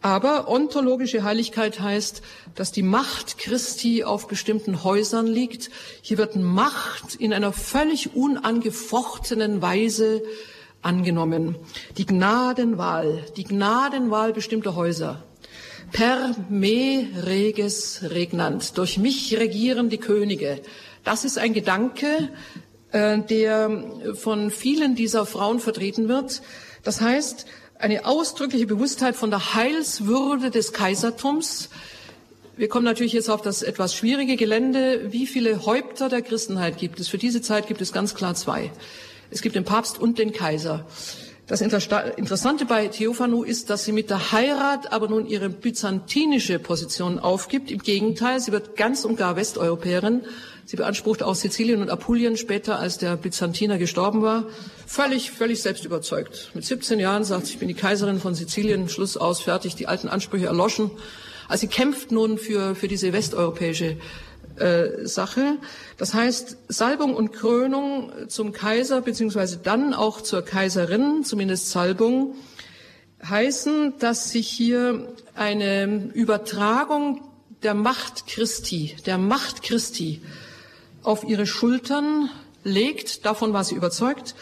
Aber ontologische Heiligkeit heißt, dass die Macht Christi auf bestimmten Häusern liegt. Hier wird Macht in einer völlig unangefochtenen Weise angenommen. Die Gnadenwahl, die Gnadenwahl bestimmter Häuser. Per me reges regnant. Durch mich regieren die Könige. Das ist ein Gedanke, äh, der von vielen dieser Frauen vertreten wird. Das heißt, eine ausdrückliche Bewusstheit von der Heilswürde des Kaisertums. Wir kommen natürlich jetzt auf das etwas schwierige Gelände. Wie viele Häupter der Christenheit gibt es? Für diese Zeit gibt es ganz klar zwei. Es gibt den Papst und den Kaiser. Das Interessante bei Theophanu ist, dass sie mit der Heirat aber nun ihre byzantinische Position aufgibt. Im Gegenteil, sie wird ganz und gar Westeuropäerin. Sie beansprucht auch Sizilien und Apulien später, als der Byzantiner gestorben war. Völlig, völlig selbst überzeugt. Mit 17 Jahren sagt sie, ich bin die Kaiserin von Sizilien, Schluss aus, fertig, die alten Ansprüche erloschen. Also sie kämpft nun für, für diese westeuropäische äh, Sache. Das heißt, Salbung und Krönung zum Kaiser beziehungsweise dann auch zur Kaiserin, zumindest Salbung, heißen, dass sich hier eine Übertragung der Macht Christi, der Macht Christi auf ihre Schultern legt. Davon war sie überzeugt.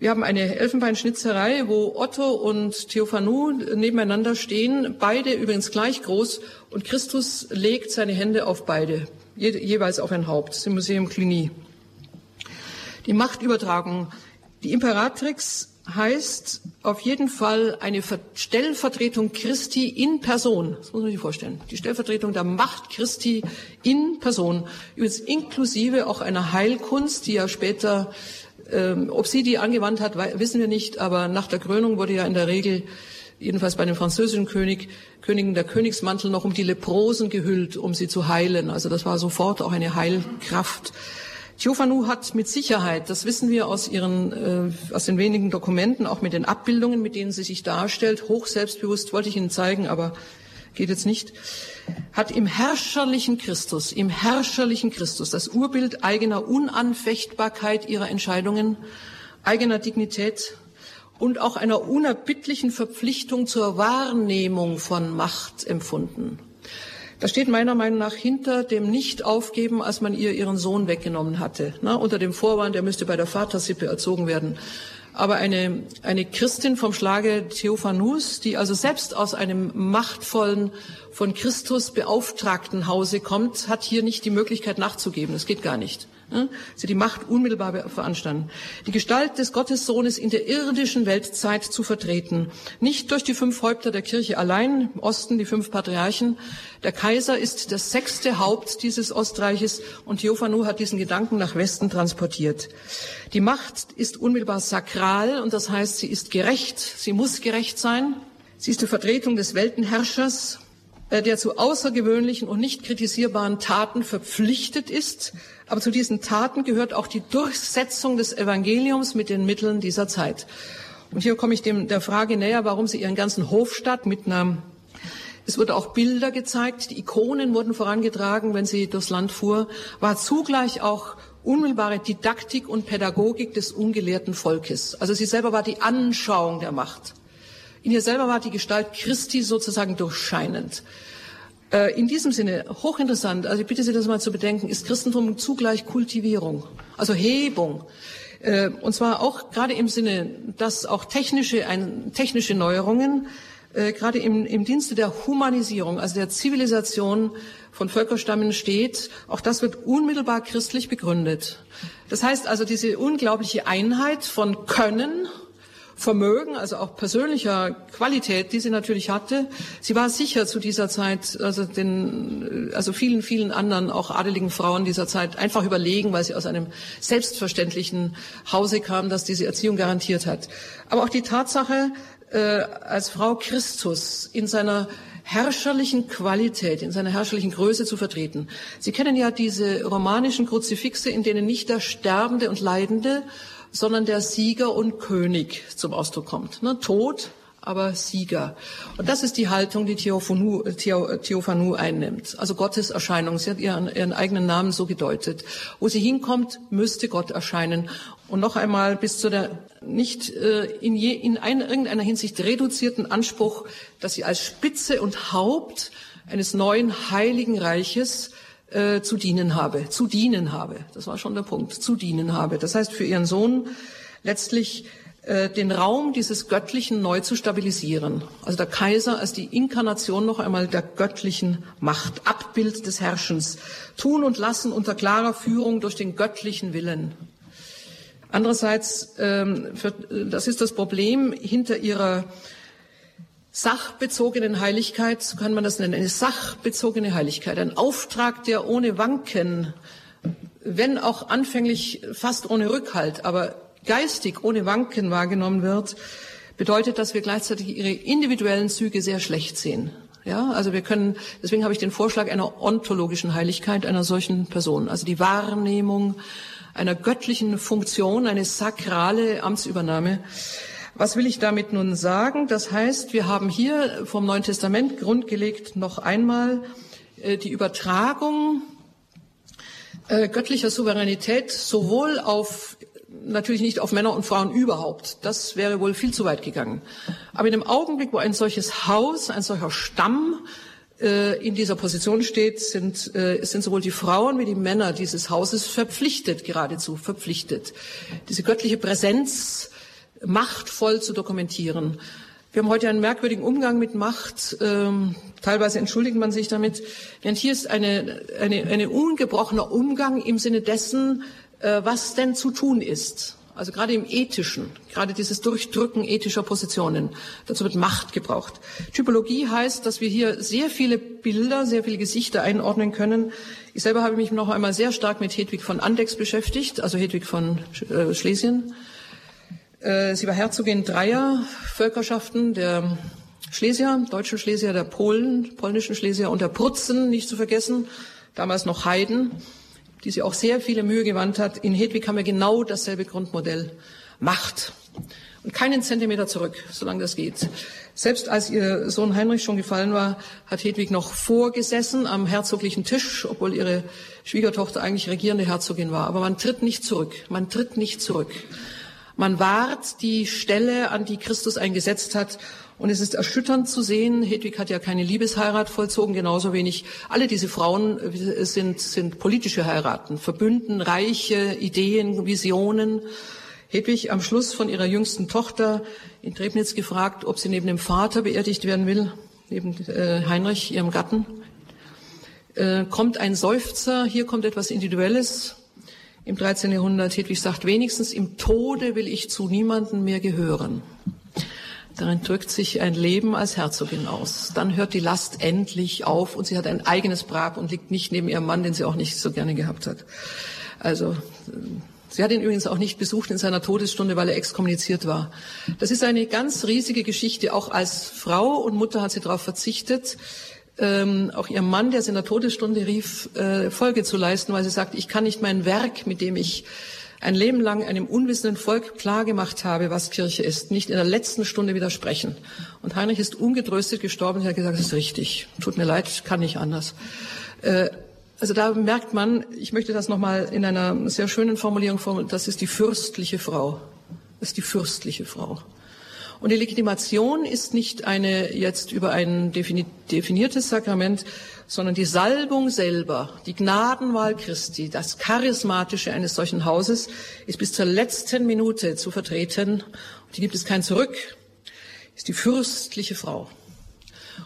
Wir haben eine Elfenbeinschnitzerei, wo Otto und Theophanu nebeneinander stehen, beide übrigens gleich groß, und Christus legt seine Hände auf beide je, jeweils auf ein Haupt, das im Museum Cluny. Die Machtübertragung. Die Imperatrix heißt auf jeden Fall eine Stellvertretung Christi in Person. Das muss man sich vorstellen. Die Stellvertretung der Macht Christi in Person. Übrigens inklusive auch einer Heilkunst, die ja später, ähm, ob sie die angewandt hat, wissen wir nicht, aber nach der Krönung wurde ja in der Regel jedenfalls bei dem französischen König, Königen der Königsmantel noch um die Leprosen gehüllt, um sie zu heilen. Also das war sofort auch eine Heilkraft. Theophanu hat mit Sicherheit, das wissen wir aus ihren, äh, aus den wenigen Dokumenten, auch mit den Abbildungen, mit denen sie sich darstellt, hoch selbstbewusst, wollte ich Ihnen zeigen, aber geht jetzt nicht, hat im herrscherlichen Christus, im herrscherlichen Christus das Urbild eigener Unanfechtbarkeit ihrer Entscheidungen, eigener Dignität, und auch einer unerbittlichen Verpflichtung zur Wahrnehmung von Macht empfunden. Das steht meiner Meinung nach hinter dem Nicht-Aufgeben, als man ihr ihren Sohn weggenommen hatte, ne, unter dem Vorwand, er müsste bei der Vatersippe erzogen werden. Aber eine, eine Christin vom Schlage Theophanus, die also selbst aus einem machtvollen, von Christus beauftragten Hause kommt, hat hier nicht die Möglichkeit nachzugeben. Das geht gar nicht. Sie die Macht unmittelbar veranstanden. Die Gestalt des Gottessohnes in der irdischen Weltzeit zu vertreten. Nicht durch die fünf Häupter der Kirche allein, im Osten die fünf Patriarchen. Der Kaiser ist das sechste Haupt dieses Ostreiches und Theophanu hat diesen Gedanken nach Westen transportiert. Die Macht ist unmittelbar sakral und das heißt, sie ist gerecht, sie muss gerecht sein. Sie ist die Vertretung des Weltenherrschers, der zu außergewöhnlichen und nicht kritisierbaren Taten verpflichtet ist. Aber zu diesen Taten gehört auch die Durchsetzung des Evangeliums mit den Mitteln dieser Zeit. Und hier komme ich dem, der Frage näher, warum sie ihren ganzen Hofstadt mit einer es wurden auch Bilder gezeigt, die Ikonen wurden vorangetragen, wenn sie durchs Land fuhr, war zugleich auch unmittelbare Didaktik und Pädagogik des ungelehrten Volkes. Also sie selber war die Anschauung der Macht. In ihr selber war die Gestalt Christi sozusagen durchscheinend. Äh, in diesem Sinne, hochinteressant, also ich bitte Sie das mal zu bedenken, ist Christentum zugleich Kultivierung, also Hebung. Äh, und zwar auch gerade im Sinne, dass auch technische, ein, technische Neuerungen, äh, gerade im, im Dienste der Humanisierung, also der Zivilisation von Völkerstämmen steht, auch das wird unmittelbar christlich begründet. Das heißt also, diese unglaubliche Einheit von Können Vermögen, also auch persönlicher Qualität, die sie natürlich hatte. Sie war sicher zu dieser Zeit, also den, also vielen, vielen anderen auch adeligen Frauen dieser Zeit einfach überlegen, weil sie aus einem selbstverständlichen Hause kam, das diese Erziehung garantiert hat. Aber auch die Tatsache, äh, als Frau Christus in seiner herrscherlichen Qualität, in seiner herrscherlichen Größe zu vertreten. Sie kennen ja diese romanischen Kruzifixe, in denen nicht der Sterbende und Leidende, sondern der Sieger und König zum Ausdruck kommt. Ne? Tod, aber Sieger. Und das ist die Haltung, die Theophanu, Theophanu einnimmt. Also Gottes Erscheinung. Sie hat ihren, ihren eigenen Namen so gedeutet. Wo sie hinkommt, müsste Gott erscheinen. Und noch einmal bis zu der nicht äh, in, je, in einer, irgendeiner Hinsicht reduzierten Anspruch, dass sie als Spitze und Haupt eines neuen heiligen Reiches äh, zu dienen habe, zu dienen habe. Das war schon der Punkt, zu dienen habe. Das heißt für ihren Sohn letztlich äh, den Raum dieses Göttlichen neu zu stabilisieren. Also der Kaiser als die Inkarnation noch einmal der göttlichen Macht, Abbild des Herrschens, tun und lassen unter klarer Führung durch den göttlichen Willen. Andererseits, ähm, für, das ist das Problem hinter ihrer sachbezogenen Heiligkeit, so kann man das nennen, eine sachbezogene Heiligkeit, ein Auftrag, der ohne Wanken, wenn auch anfänglich fast ohne Rückhalt, aber geistig ohne Wanken wahrgenommen wird, bedeutet, dass wir gleichzeitig ihre individuellen Züge sehr schlecht sehen. Ja, also wir können, deswegen habe ich den Vorschlag einer ontologischen Heiligkeit einer solchen Person, also die Wahrnehmung einer göttlichen Funktion, eine sakrale Amtsübernahme. Was will ich damit nun sagen? Das heißt, wir haben hier vom Neuen Testament grundgelegt noch einmal äh, die Übertragung äh, göttlicher Souveränität sowohl auf natürlich nicht auf Männer und Frauen überhaupt. Das wäre wohl viel zu weit gegangen. Aber in dem Augenblick, wo ein solches Haus, ein solcher Stamm äh, in dieser Position steht, sind, äh, sind sowohl die Frauen wie die Männer dieses Hauses verpflichtet, geradezu verpflichtet, diese göttliche Präsenz machtvoll zu dokumentieren. Wir haben heute einen merkwürdigen Umgang mit Macht. Ähm, teilweise entschuldigt man sich damit. Denn hier ist eine, eine, eine ungebrochener Umgang im Sinne dessen, äh, was denn zu tun ist. Also gerade im Ethischen, gerade dieses Durchdrücken ethischer Positionen, dazu wird Macht gebraucht. Typologie heißt, dass wir hier sehr viele Bilder, sehr viele Gesichter einordnen können. Ich selber habe mich noch einmal sehr stark mit Hedwig von Andex beschäftigt, also Hedwig von Schlesien. Äh, sie war Herzogin dreier Völkerschaften, der Schlesier, deutschen Schlesier, der Polen, polnischen Schlesier und der Prutzen, nicht zu vergessen, damals noch Heiden die sich auch sehr viele Mühe gewandt hat. In Hedwig haben wir genau dasselbe Grundmodell. Macht. Und keinen Zentimeter zurück, solange das geht. Selbst als ihr Sohn Heinrich schon gefallen war, hat Hedwig noch vorgesessen am herzoglichen Tisch, obwohl ihre Schwiegertochter eigentlich regierende Herzogin war. Aber man tritt nicht zurück. Man tritt nicht zurück. Man wahrt die Stelle, an die Christus eingesetzt hat und es ist erschütternd zu sehen, Hedwig hat ja keine Liebesheirat vollzogen, genauso wenig. Alle diese Frauen sind, sind politische Heiraten, Verbünden, reiche Ideen, Visionen. Hedwig am Schluss von ihrer jüngsten Tochter in Trebnitz gefragt, ob sie neben dem Vater beerdigt werden will, neben äh, Heinrich, ihrem Gatten. Äh, kommt ein Seufzer, hier kommt etwas Individuelles. Im 13. Jahrhundert, Hedwig sagt, wenigstens im Tode will ich zu niemandem mehr gehören. Darin drückt sich ein Leben als Herzogin aus. Dann hört die Last endlich auf und sie hat ein eigenes Prag und liegt nicht neben ihrem Mann, den sie auch nicht so gerne gehabt hat. Also, sie hat ihn übrigens auch nicht besucht in seiner Todesstunde, weil er exkommuniziert war. Das ist eine ganz riesige Geschichte. Auch als Frau und Mutter hat sie darauf verzichtet, ähm, auch ihrem Mann, der sie in der Todesstunde rief, äh, Folge zu leisten, weil sie sagt, ich kann nicht mein Werk, mit dem ich ein Leben lang einem unwissenden Volk klargemacht habe, was Kirche ist, nicht in der letzten Stunde widersprechen. Und Heinrich ist ungetröstet gestorben und hat gesagt, das ist richtig. Tut mir leid, kann nicht anders. Äh, also da merkt man, ich möchte das nochmal in einer sehr schönen Formulierung formulieren, das ist die fürstliche Frau. Das ist die fürstliche Frau. Und die Legitimation ist nicht eine jetzt über ein definiertes Sakrament, sondern die Salbung selber, die Gnadenwahl Christi, das Charismatische eines solchen Hauses ist bis zur letzten Minute zu vertreten. Und die gibt es kein Zurück, ist die fürstliche Frau.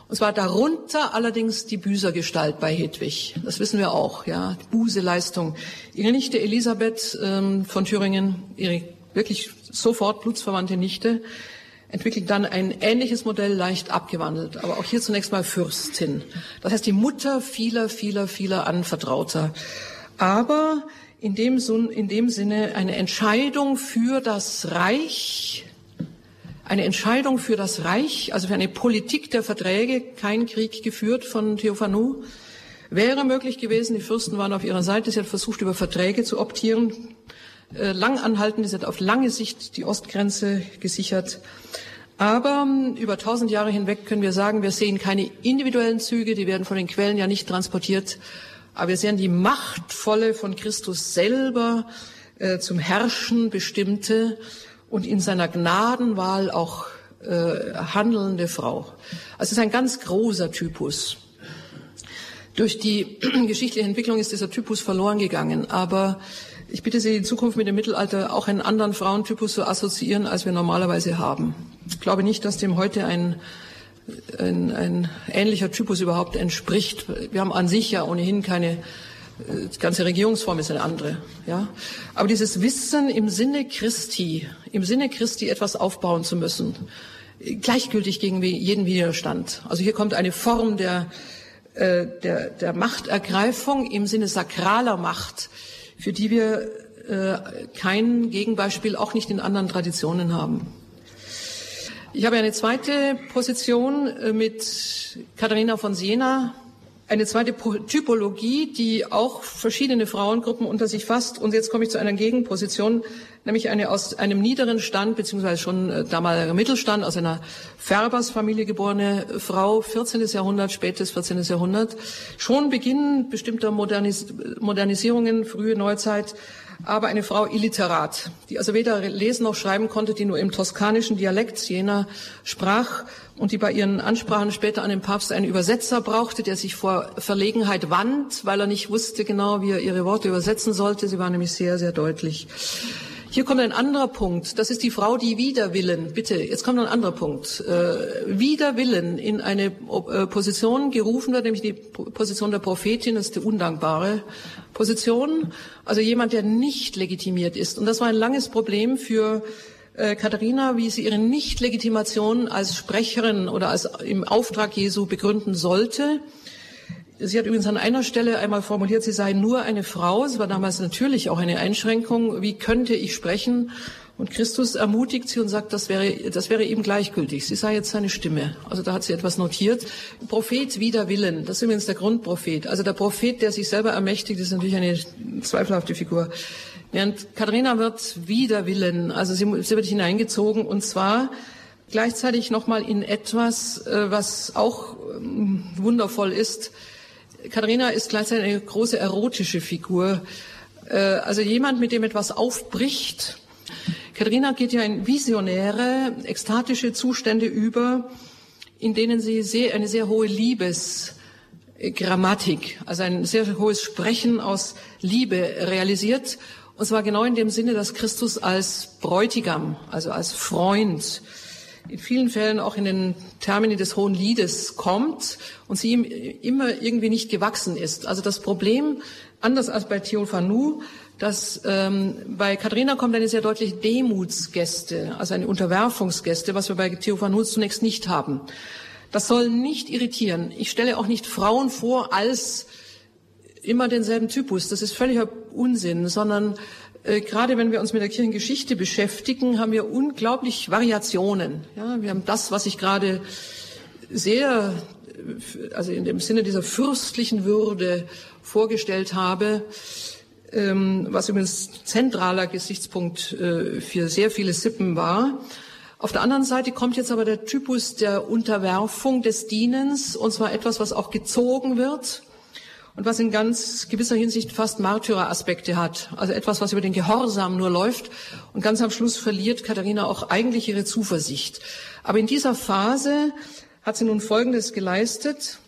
Und zwar darunter allerdings die Büßergestalt bei Hedwig. Das wissen wir auch, ja, die Bußeleistung. Ihre Nichte Elisabeth ähm, von Thüringen, ihre wirklich sofort blutsverwandte Nichte, entwickelt dann ein ähnliches Modell leicht abgewandelt, aber auch hier zunächst mal Fürstin. Das heißt die Mutter vieler, vieler, vieler Anvertrauter. Aber in dem, in dem Sinne eine Entscheidung für das Reich, eine Entscheidung für das Reich, also für eine Politik der Verträge, kein Krieg geführt von Theophanou, wäre möglich gewesen. Die Fürsten waren auf ihrer Seite. Sie hat versucht, über Verträge zu optieren. Äh, lang anhalten. Sie hat auf lange Sicht die Ostgrenze gesichert. Aber ähm, über tausend Jahre hinweg können wir sagen, wir sehen keine individuellen Züge, die werden von den Quellen ja nicht transportiert. Aber wir sehen die machtvolle von Christus selber äh, zum Herrschen bestimmte und in seiner Gnadenwahl auch äh, handelnde Frau. Also es ist ein ganz großer Typus. Durch die *clears throat* geschichtliche Entwicklung ist dieser Typus verloren gegangen, aber ich bitte Sie, in Zukunft mit dem Mittelalter auch einen anderen Frauentypus zu assoziieren, als wir normalerweise haben. Ich glaube nicht, dass dem heute ein, ein, ein ähnlicher Typus überhaupt entspricht. Wir haben an sich ja ohnehin keine, die ganze Regierungsform ist eine andere, ja. Aber dieses Wissen im Sinne Christi, im Sinne Christi etwas aufbauen zu müssen, gleichgültig gegen jeden Widerstand. Also hier kommt eine Form der, äh, der, der Machtergreifung im Sinne sakraler Macht, für die wir äh, kein Gegenbeispiel auch nicht in anderen Traditionen haben. Ich habe eine zweite Position äh, mit Katharina von Siena, eine zweite Typologie, die auch verschiedene Frauengruppen unter sich fasst. Und jetzt komme ich zu einer Gegenposition, nämlich eine aus einem niederen Stand, beziehungsweise schon äh, damaliger Mittelstand, aus einer Färbersfamilie geborene Frau, 14. Jahrhundert, spätes 14. Jahrhundert. Schon Beginn bestimmter Modernis Modernisierungen, frühe Neuzeit, aber eine Frau illiterat, die also weder lesen noch schreiben konnte, die nur im toskanischen Dialekt jener sprach und die bei ihren Ansprachen später an den Papst einen Übersetzer brauchte, der sich vor Verlegenheit wand, weil er nicht wusste genau, wie er ihre Worte übersetzen sollte. Sie war nämlich sehr, sehr deutlich. Hier kommt ein anderer Punkt. Das ist die Frau, die wider Willen, bitte, jetzt kommt ein anderer Punkt, äh, wider Willen in eine äh, Position gerufen wird, nämlich die Position der Prophetin, das ist die undankbare Position. Also jemand, der nicht legitimiert ist. Und das war ein langes Problem für äh, Katharina, wie sie ihre Nichtlegitimation als Sprecherin oder als im Auftrag Jesu begründen sollte. Sie hat übrigens an einer Stelle einmal formuliert, sie sei nur eine Frau. Es war damals natürlich auch eine Einschränkung. Wie könnte ich sprechen? Und Christus ermutigt sie und sagt, das wäre, das wäre ihm gleichgültig. Sie sei jetzt seine Stimme. Also da hat sie etwas notiert. Prophet wider Willen. Das ist übrigens der Grundprophet. Also der Prophet, der sich selber ermächtigt, ist natürlich eine zweifelhafte Figur. Während Katharina wird wider Willen. Also sie, sie wird hineingezogen und zwar gleichzeitig nochmal in etwas, äh, was auch ähm, wundervoll ist. Katharina ist gleichzeitig eine große erotische Figur. Äh, also jemand, mit dem etwas aufbricht. Katharina geht ja in visionäre, ekstatische Zustände über, in denen sie sehr, eine sehr hohe Liebesgrammatik, also ein sehr hohes Sprechen aus Liebe realisiert. Und zwar genau in dem Sinne, dass Christus als Bräutigam, also als Freund, in vielen Fällen auch in den Termini des Hohen Liedes kommt und sie ihm immer irgendwie nicht gewachsen ist. Also das Problem, anders als bei Theophanu, dass ähm, bei Katharina kommt eine sehr deutliche Demutsgäste, also eine Unterwerfungsgäste, was wir bei Theophanu zunächst nicht haben. Das soll nicht irritieren. Ich stelle auch nicht Frauen vor als immer denselben Typus. Das ist völliger Unsinn, sondern gerade wenn wir uns mit der Kirchengeschichte beschäftigen, haben wir unglaublich Variationen. Ja, wir haben das, was ich gerade sehr, also in dem Sinne dieser fürstlichen Würde vorgestellt habe, ähm, was übrigens zentraler Gesichtspunkt äh, für sehr viele Sippen war. Auf der anderen Seite kommt jetzt aber der Typus der Unterwerfung des Dienens, und zwar etwas, was auch gezogen wird und was in ganz gewisser Hinsicht fast Märtyreraspekte hat. Also etwas, was über den Gehorsam nur läuft. Und ganz am Schluss verliert Katharina auch eigentlich ihre Zuversicht. Aber in dieser Phase hat sie nun Folgendes geleistet.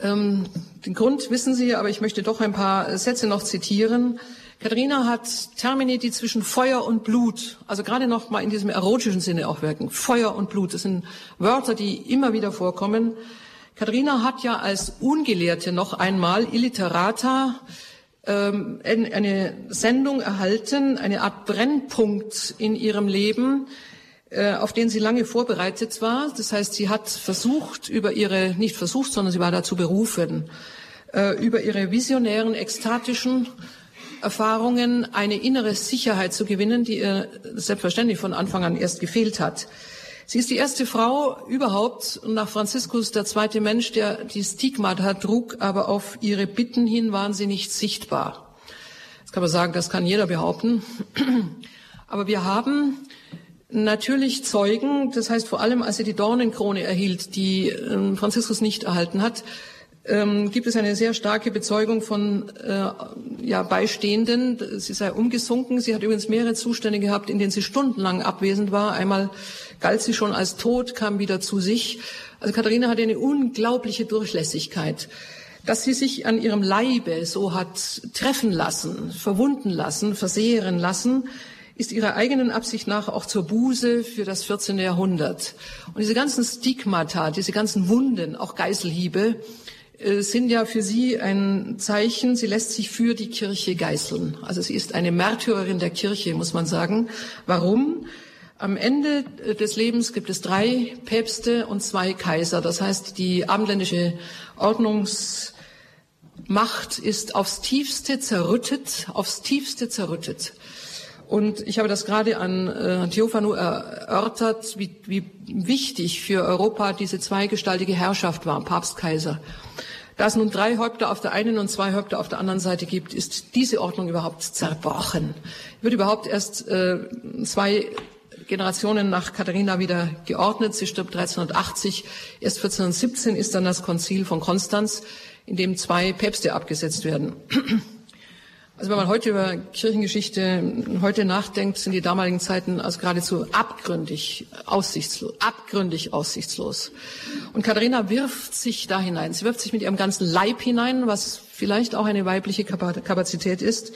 Ähm, den Grund wissen Sie, aber ich möchte doch ein paar Sätze noch zitieren. Katharina hat Termini, die zwischen Feuer und Blut, also gerade noch mal in diesem erotischen Sinne auch wirken. Feuer und Blut, das sind Wörter, die immer wieder vorkommen. Katharina hat ja als Ungelehrte noch einmal illiterata ähm, eine Sendung erhalten, eine Art Brennpunkt in ihrem Leben, äh, auf den sie lange vorbereitet war. Das heißt, sie hat versucht, über ihre, nicht versucht, sondern sie war dazu berufen, äh, über ihre visionären, ekstatischen Erfahrungen eine innere Sicherheit zu gewinnen, die ihr selbstverständlich von Anfang an erst gefehlt hat. Sie ist die erste Frau überhaupt und nach Franziskus der zweite Mensch, der die Stigmata trug, aber auf ihre Bitten hin waren sie nicht sichtbar. Jetzt kann man sagen, das kann jeder behaupten. Aber wir haben natürlich Zeugen, das heißt vor allem, als sie die Dornenkrone erhielt, die äh, Franziskus nicht erhalten hat, ähm, gibt es eine sehr starke Bezeugung von äh, ja, Beistehenden. Sie sei umgesunken. Sie hat übrigens mehrere Zustände gehabt, in denen sie stundenlang abwesend war. Einmal galt sie schon als tot, kam wieder zu sich. Also Katharina hatte eine unglaubliche Durchlässigkeit. Dass sie sich an ihrem Leibe so hat treffen lassen, verwunden lassen, versehren lassen, ist ihrer eigenen Absicht nach auch zur Buße für das 14. Jahrhundert. Und diese ganzen Stigmata, diese ganzen Wunden, auch Geißelhiebe, äh, sind ja für sie ein Zeichen, sie lässt sich für die Kirche geißeln. Also sie ist eine Märtyrerin der Kirche, muss man sagen. Warum? Am Ende äh, des Lebens gibt es drei Päpste und zwei Kaiser. Das heißt, die abendländische Ordnungsmacht ist aufs tiefste zerrüttet, aufs tiefste zerrüttet. Und ich habe das gerade an äh, Theophanu erörtert, wie, wie wichtig für Europa diese zweigestaltige Herrschaft war, Papst, Kaiser. Da es nun drei Häupter auf der einen und zwei Häupter auf der anderen Seite gibt, ist diese Ordnung überhaupt zerbrochen. Wird überhaupt erst äh, zwei Generationen nach Katharina wieder geordnet. Sie stirbt 1380. Erst 1417 ist dann das Konzil von Konstanz, in dem zwei Päpste abgesetzt werden. Also wenn man heute über Kirchengeschichte heute nachdenkt, sind die damaligen Zeiten also geradezu abgründig aussichtslos, abgründig aussichtslos. Und Katharina wirft sich da hinein. Sie wirft sich mit ihrem ganzen Leib hinein, was vielleicht auch eine weibliche Kapazität ist.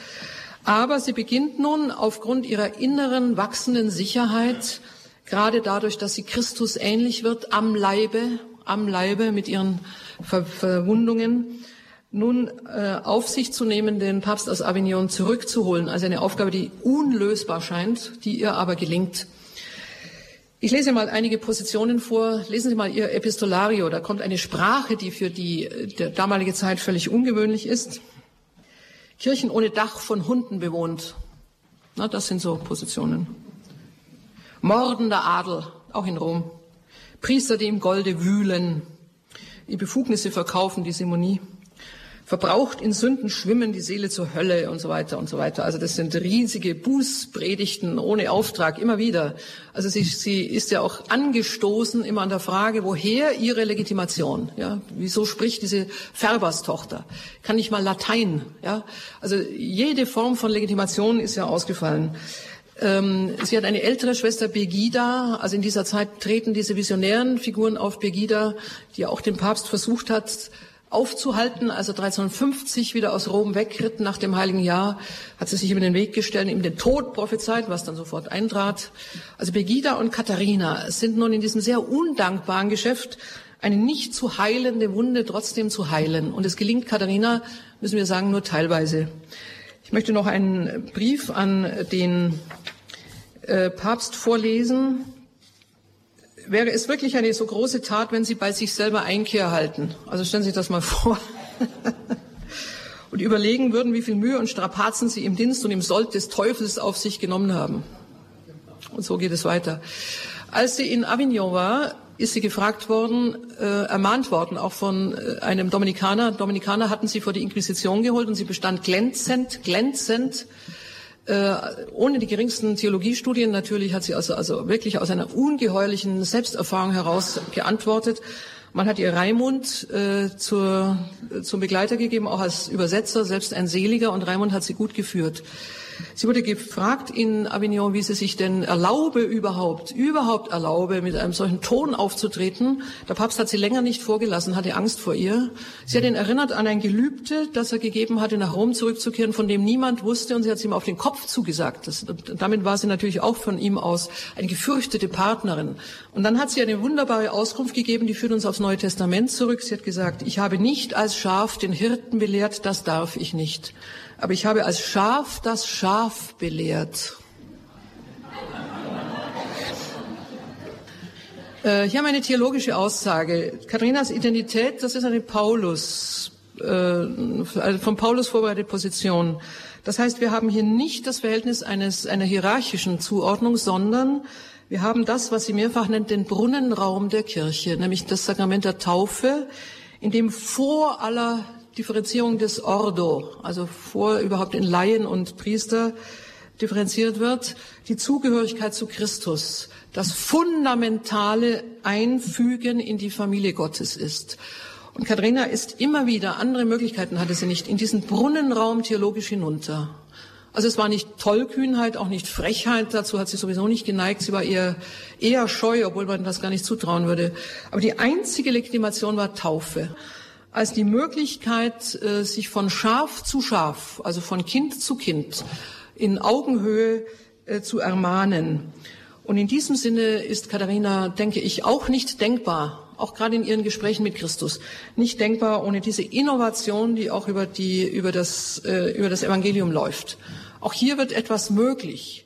Aber sie beginnt nun aufgrund ihrer inneren wachsenden Sicherheit, gerade dadurch, dass sie Christus ähnlich wird, am Leibe, am Leibe mit ihren Ver Verwundungen, nun äh, auf sich zu nehmen, den Papst aus Avignon zurückzuholen. Also eine Aufgabe, die unlösbar scheint, die ihr aber gelingt. Ich lese mal einige Positionen vor. Lesen Sie mal Ihr Epistolario. Da kommt eine Sprache, die für die damalige Zeit völlig ungewöhnlich ist. Kirchen ohne Dach von Hunden bewohnt. Na, das sind so Positionen. Mordender Adel, auch in Rom. Priester, die im Golde wühlen, die Befugnisse verkaufen, die Simonie verbraucht in Sünden schwimmen die Seele zur Hölle und so weiter und so weiter. Also das sind riesige Bußpredigten ohne Auftrag, immer wieder. Also sie, sie ist ja auch angestoßen immer an der Frage, woher ihre Legitimation? Ja, wieso spricht diese Färberstochter? Kann ich mal Latein? Ja, also jede Form von Legitimation ist ja ausgefallen. Ähm, sie hat eine ältere Schwester Begida. Also in dieser Zeit treten diese visionären Figuren auf Begida, die auch den Papst versucht hat, aufzuhalten. Also 1350 wieder aus Rom wegritten nach dem Heiligen Jahr, hat sie sich über den Weg gestellt, ihm den Tod prophezeit, was dann sofort eintrat. Also Begida und Katharina sind nun in diesem sehr undankbaren Geschäft, eine nicht zu heilende Wunde trotzdem zu heilen. Und es gelingt Katharina, müssen wir sagen, nur teilweise. Ich möchte noch einen Brief an den äh, Papst vorlesen wäre es wirklich eine so große Tat, wenn Sie bei sich selber Einkehr halten. Also stellen Sie sich das mal vor. *laughs* und überlegen würden, wie viel Mühe und Strapazen Sie im Dienst und im Sold des Teufels auf sich genommen haben. Und so geht es weiter. Als sie in Avignon war, ist sie gefragt worden, äh, ermahnt worden, auch von äh, einem Dominikaner. Dominikaner hatten sie vor die Inquisition geholt und sie bestand glänzend, glänzend äh, ohne die geringsten Theologiestudien natürlich hat sie also, also wirklich aus einer ungeheuerlichen Selbsterfahrung heraus geantwortet. Man hat ihr Raimund äh, zur, zum Begleiter gegeben, auch als Übersetzer, selbst ein Seliger, und Raimund hat sie gut geführt. Sie wurde gefragt in Avignon, wie sie sich denn erlaube überhaupt, überhaupt erlaube, mit einem solchen Ton aufzutreten. Der Papst hat sie länger nicht vorgelassen, hatte Angst vor ihr. Sie hat ihn erinnert an ein Gelübde, das er gegeben hatte, nach Rom zurückzukehren, von dem niemand wusste, und sie hat es ihm auf den Kopf zugesagt. Das, damit war sie natürlich auch von ihm aus eine gefürchtete Partnerin. Und dann hat sie eine wunderbare Auskunft gegeben, die führt uns aufs Neue Testament zurück. Sie hat gesagt, ich habe nicht als Schaf den Hirten belehrt, das darf ich nicht aber ich habe als Schaf das Schaf belehrt. Äh, hier haben wir eine theologische Aussage. Katharinas Identität, das ist eine Paulus, äh, also von Paulus vorbereitete Position. Das heißt, wir haben hier nicht das Verhältnis eines, einer hierarchischen Zuordnung, sondern wir haben das, was sie mehrfach nennt, den Brunnenraum der Kirche, nämlich das Sakrament der Taufe, in dem vor aller Differenzierung des Ordo, also vor überhaupt in Laien und Priester differenziert wird, die Zugehörigkeit zu Christus, das fundamentale Einfügen in die Familie Gottes ist. Und Katharina ist immer wieder, andere Möglichkeiten hatte sie nicht, in diesen Brunnenraum theologisch hinunter. Also es war nicht Tollkühnheit, auch nicht Frechheit, dazu hat sie sowieso nicht geneigt, sie war eher, eher scheu, obwohl man das gar nicht zutrauen würde. Aber die einzige Legitimation war Taufe als die Möglichkeit, äh, sich von Schaf zu Schaf, also von Kind zu Kind, in Augenhöhe äh, zu ermahnen. Und in diesem Sinne ist Katharina, denke ich, auch nicht denkbar, auch gerade in ihren Gesprächen mit Christus, nicht denkbar ohne diese Innovation, die auch über, die, über, das, äh, über das Evangelium läuft. Auch hier wird etwas möglich.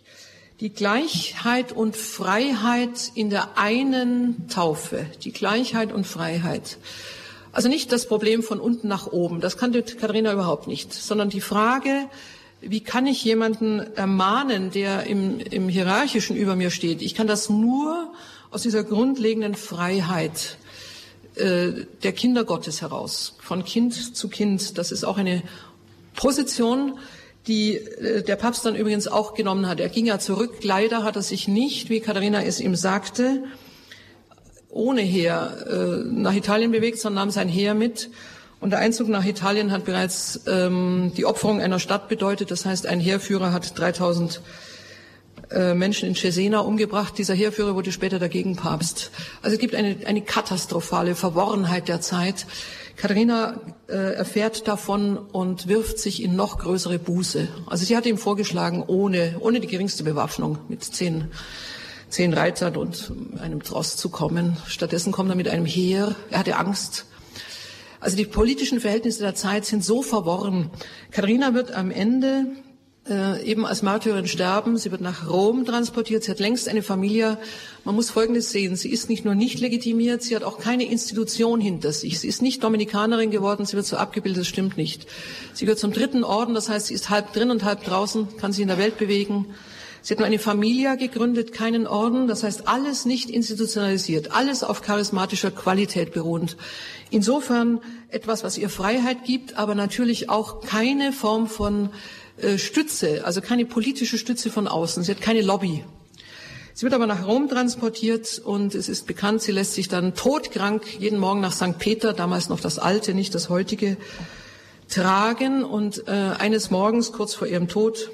Die Gleichheit und Freiheit in der einen Taufe, die Gleichheit und Freiheit. Also nicht das Problem von unten nach oben, das kannte Katharina überhaupt nicht, sondern die Frage, wie kann ich jemanden ermahnen, der im, im Hierarchischen über mir steht? Ich kann das nur aus dieser grundlegenden Freiheit äh, der Kinder Gottes heraus, von Kind zu Kind. Das ist auch eine Position, die äh, der Papst dann übrigens auch genommen hat. Er ging ja zurück. Leider hat er sich nicht, wie Katharina es ihm sagte, ohne Heer äh, nach Italien bewegt, sondern nahm sein Heer mit. Und der Einzug nach Italien hat bereits ähm, die Opferung einer Stadt bedeutet. Das heißt, ein Heerführer hat 3000 äh, Menschen in Cesena umgebracht. Dieser Heerführer wurde später der Gegenpapst. Also es gibt eine, eine katastrophale Verworrenheit der Zeit. Katharina äh, erfährt davon und wirft sich in noch größere Buße. Also sie hat ihm vorgeschlagen, ohne, ohne die geringste Bewaffnung, mit zehn, zehn Reitern und einem Tross zu kommen. Stattdessen kommt er mit einem Heer. Er hatte Angst. Also die politischen Verhältnisse der Zeit sind so verworren. Katharina wird am Ende äh, eben als Märtyrerin sterben. Sie wird nach Rom transportiert. Sie hat längst eine Familie. Man muss Folgendes sehen. Sie ist nicht nur nicht legitimiert, sie hat auch keine Institution hinter sich. Sie ist nicht Dominikanerin geworden, sie wird so abgebildet, das stimmt nicht. Sie gehört zum dritten Orden, das heißt, sie ist halb drin und halb draußen, kann sich in der Welt bewegen. Sie hat nur eine Familie gegründet, keinen Orden. Das heißt, alles nicht institutionalisiert, alles auf charismatischer Qualität beruhend. Insofern etwas, was ihr Freiheit gibt, aber natürlich auch keine Form von äh, Stütze, also keine politische Stütze von außen. Sie hat keine Lobby. Sie wird aber nach Rom transportiert und es ist bekannt, sie lässt sich dann todkrank jeden Morgen nach St. Peter, damals noch das alte, nicht das heutige, tragen. Und äh, eines Morgens, kurz vor ihrem Tod,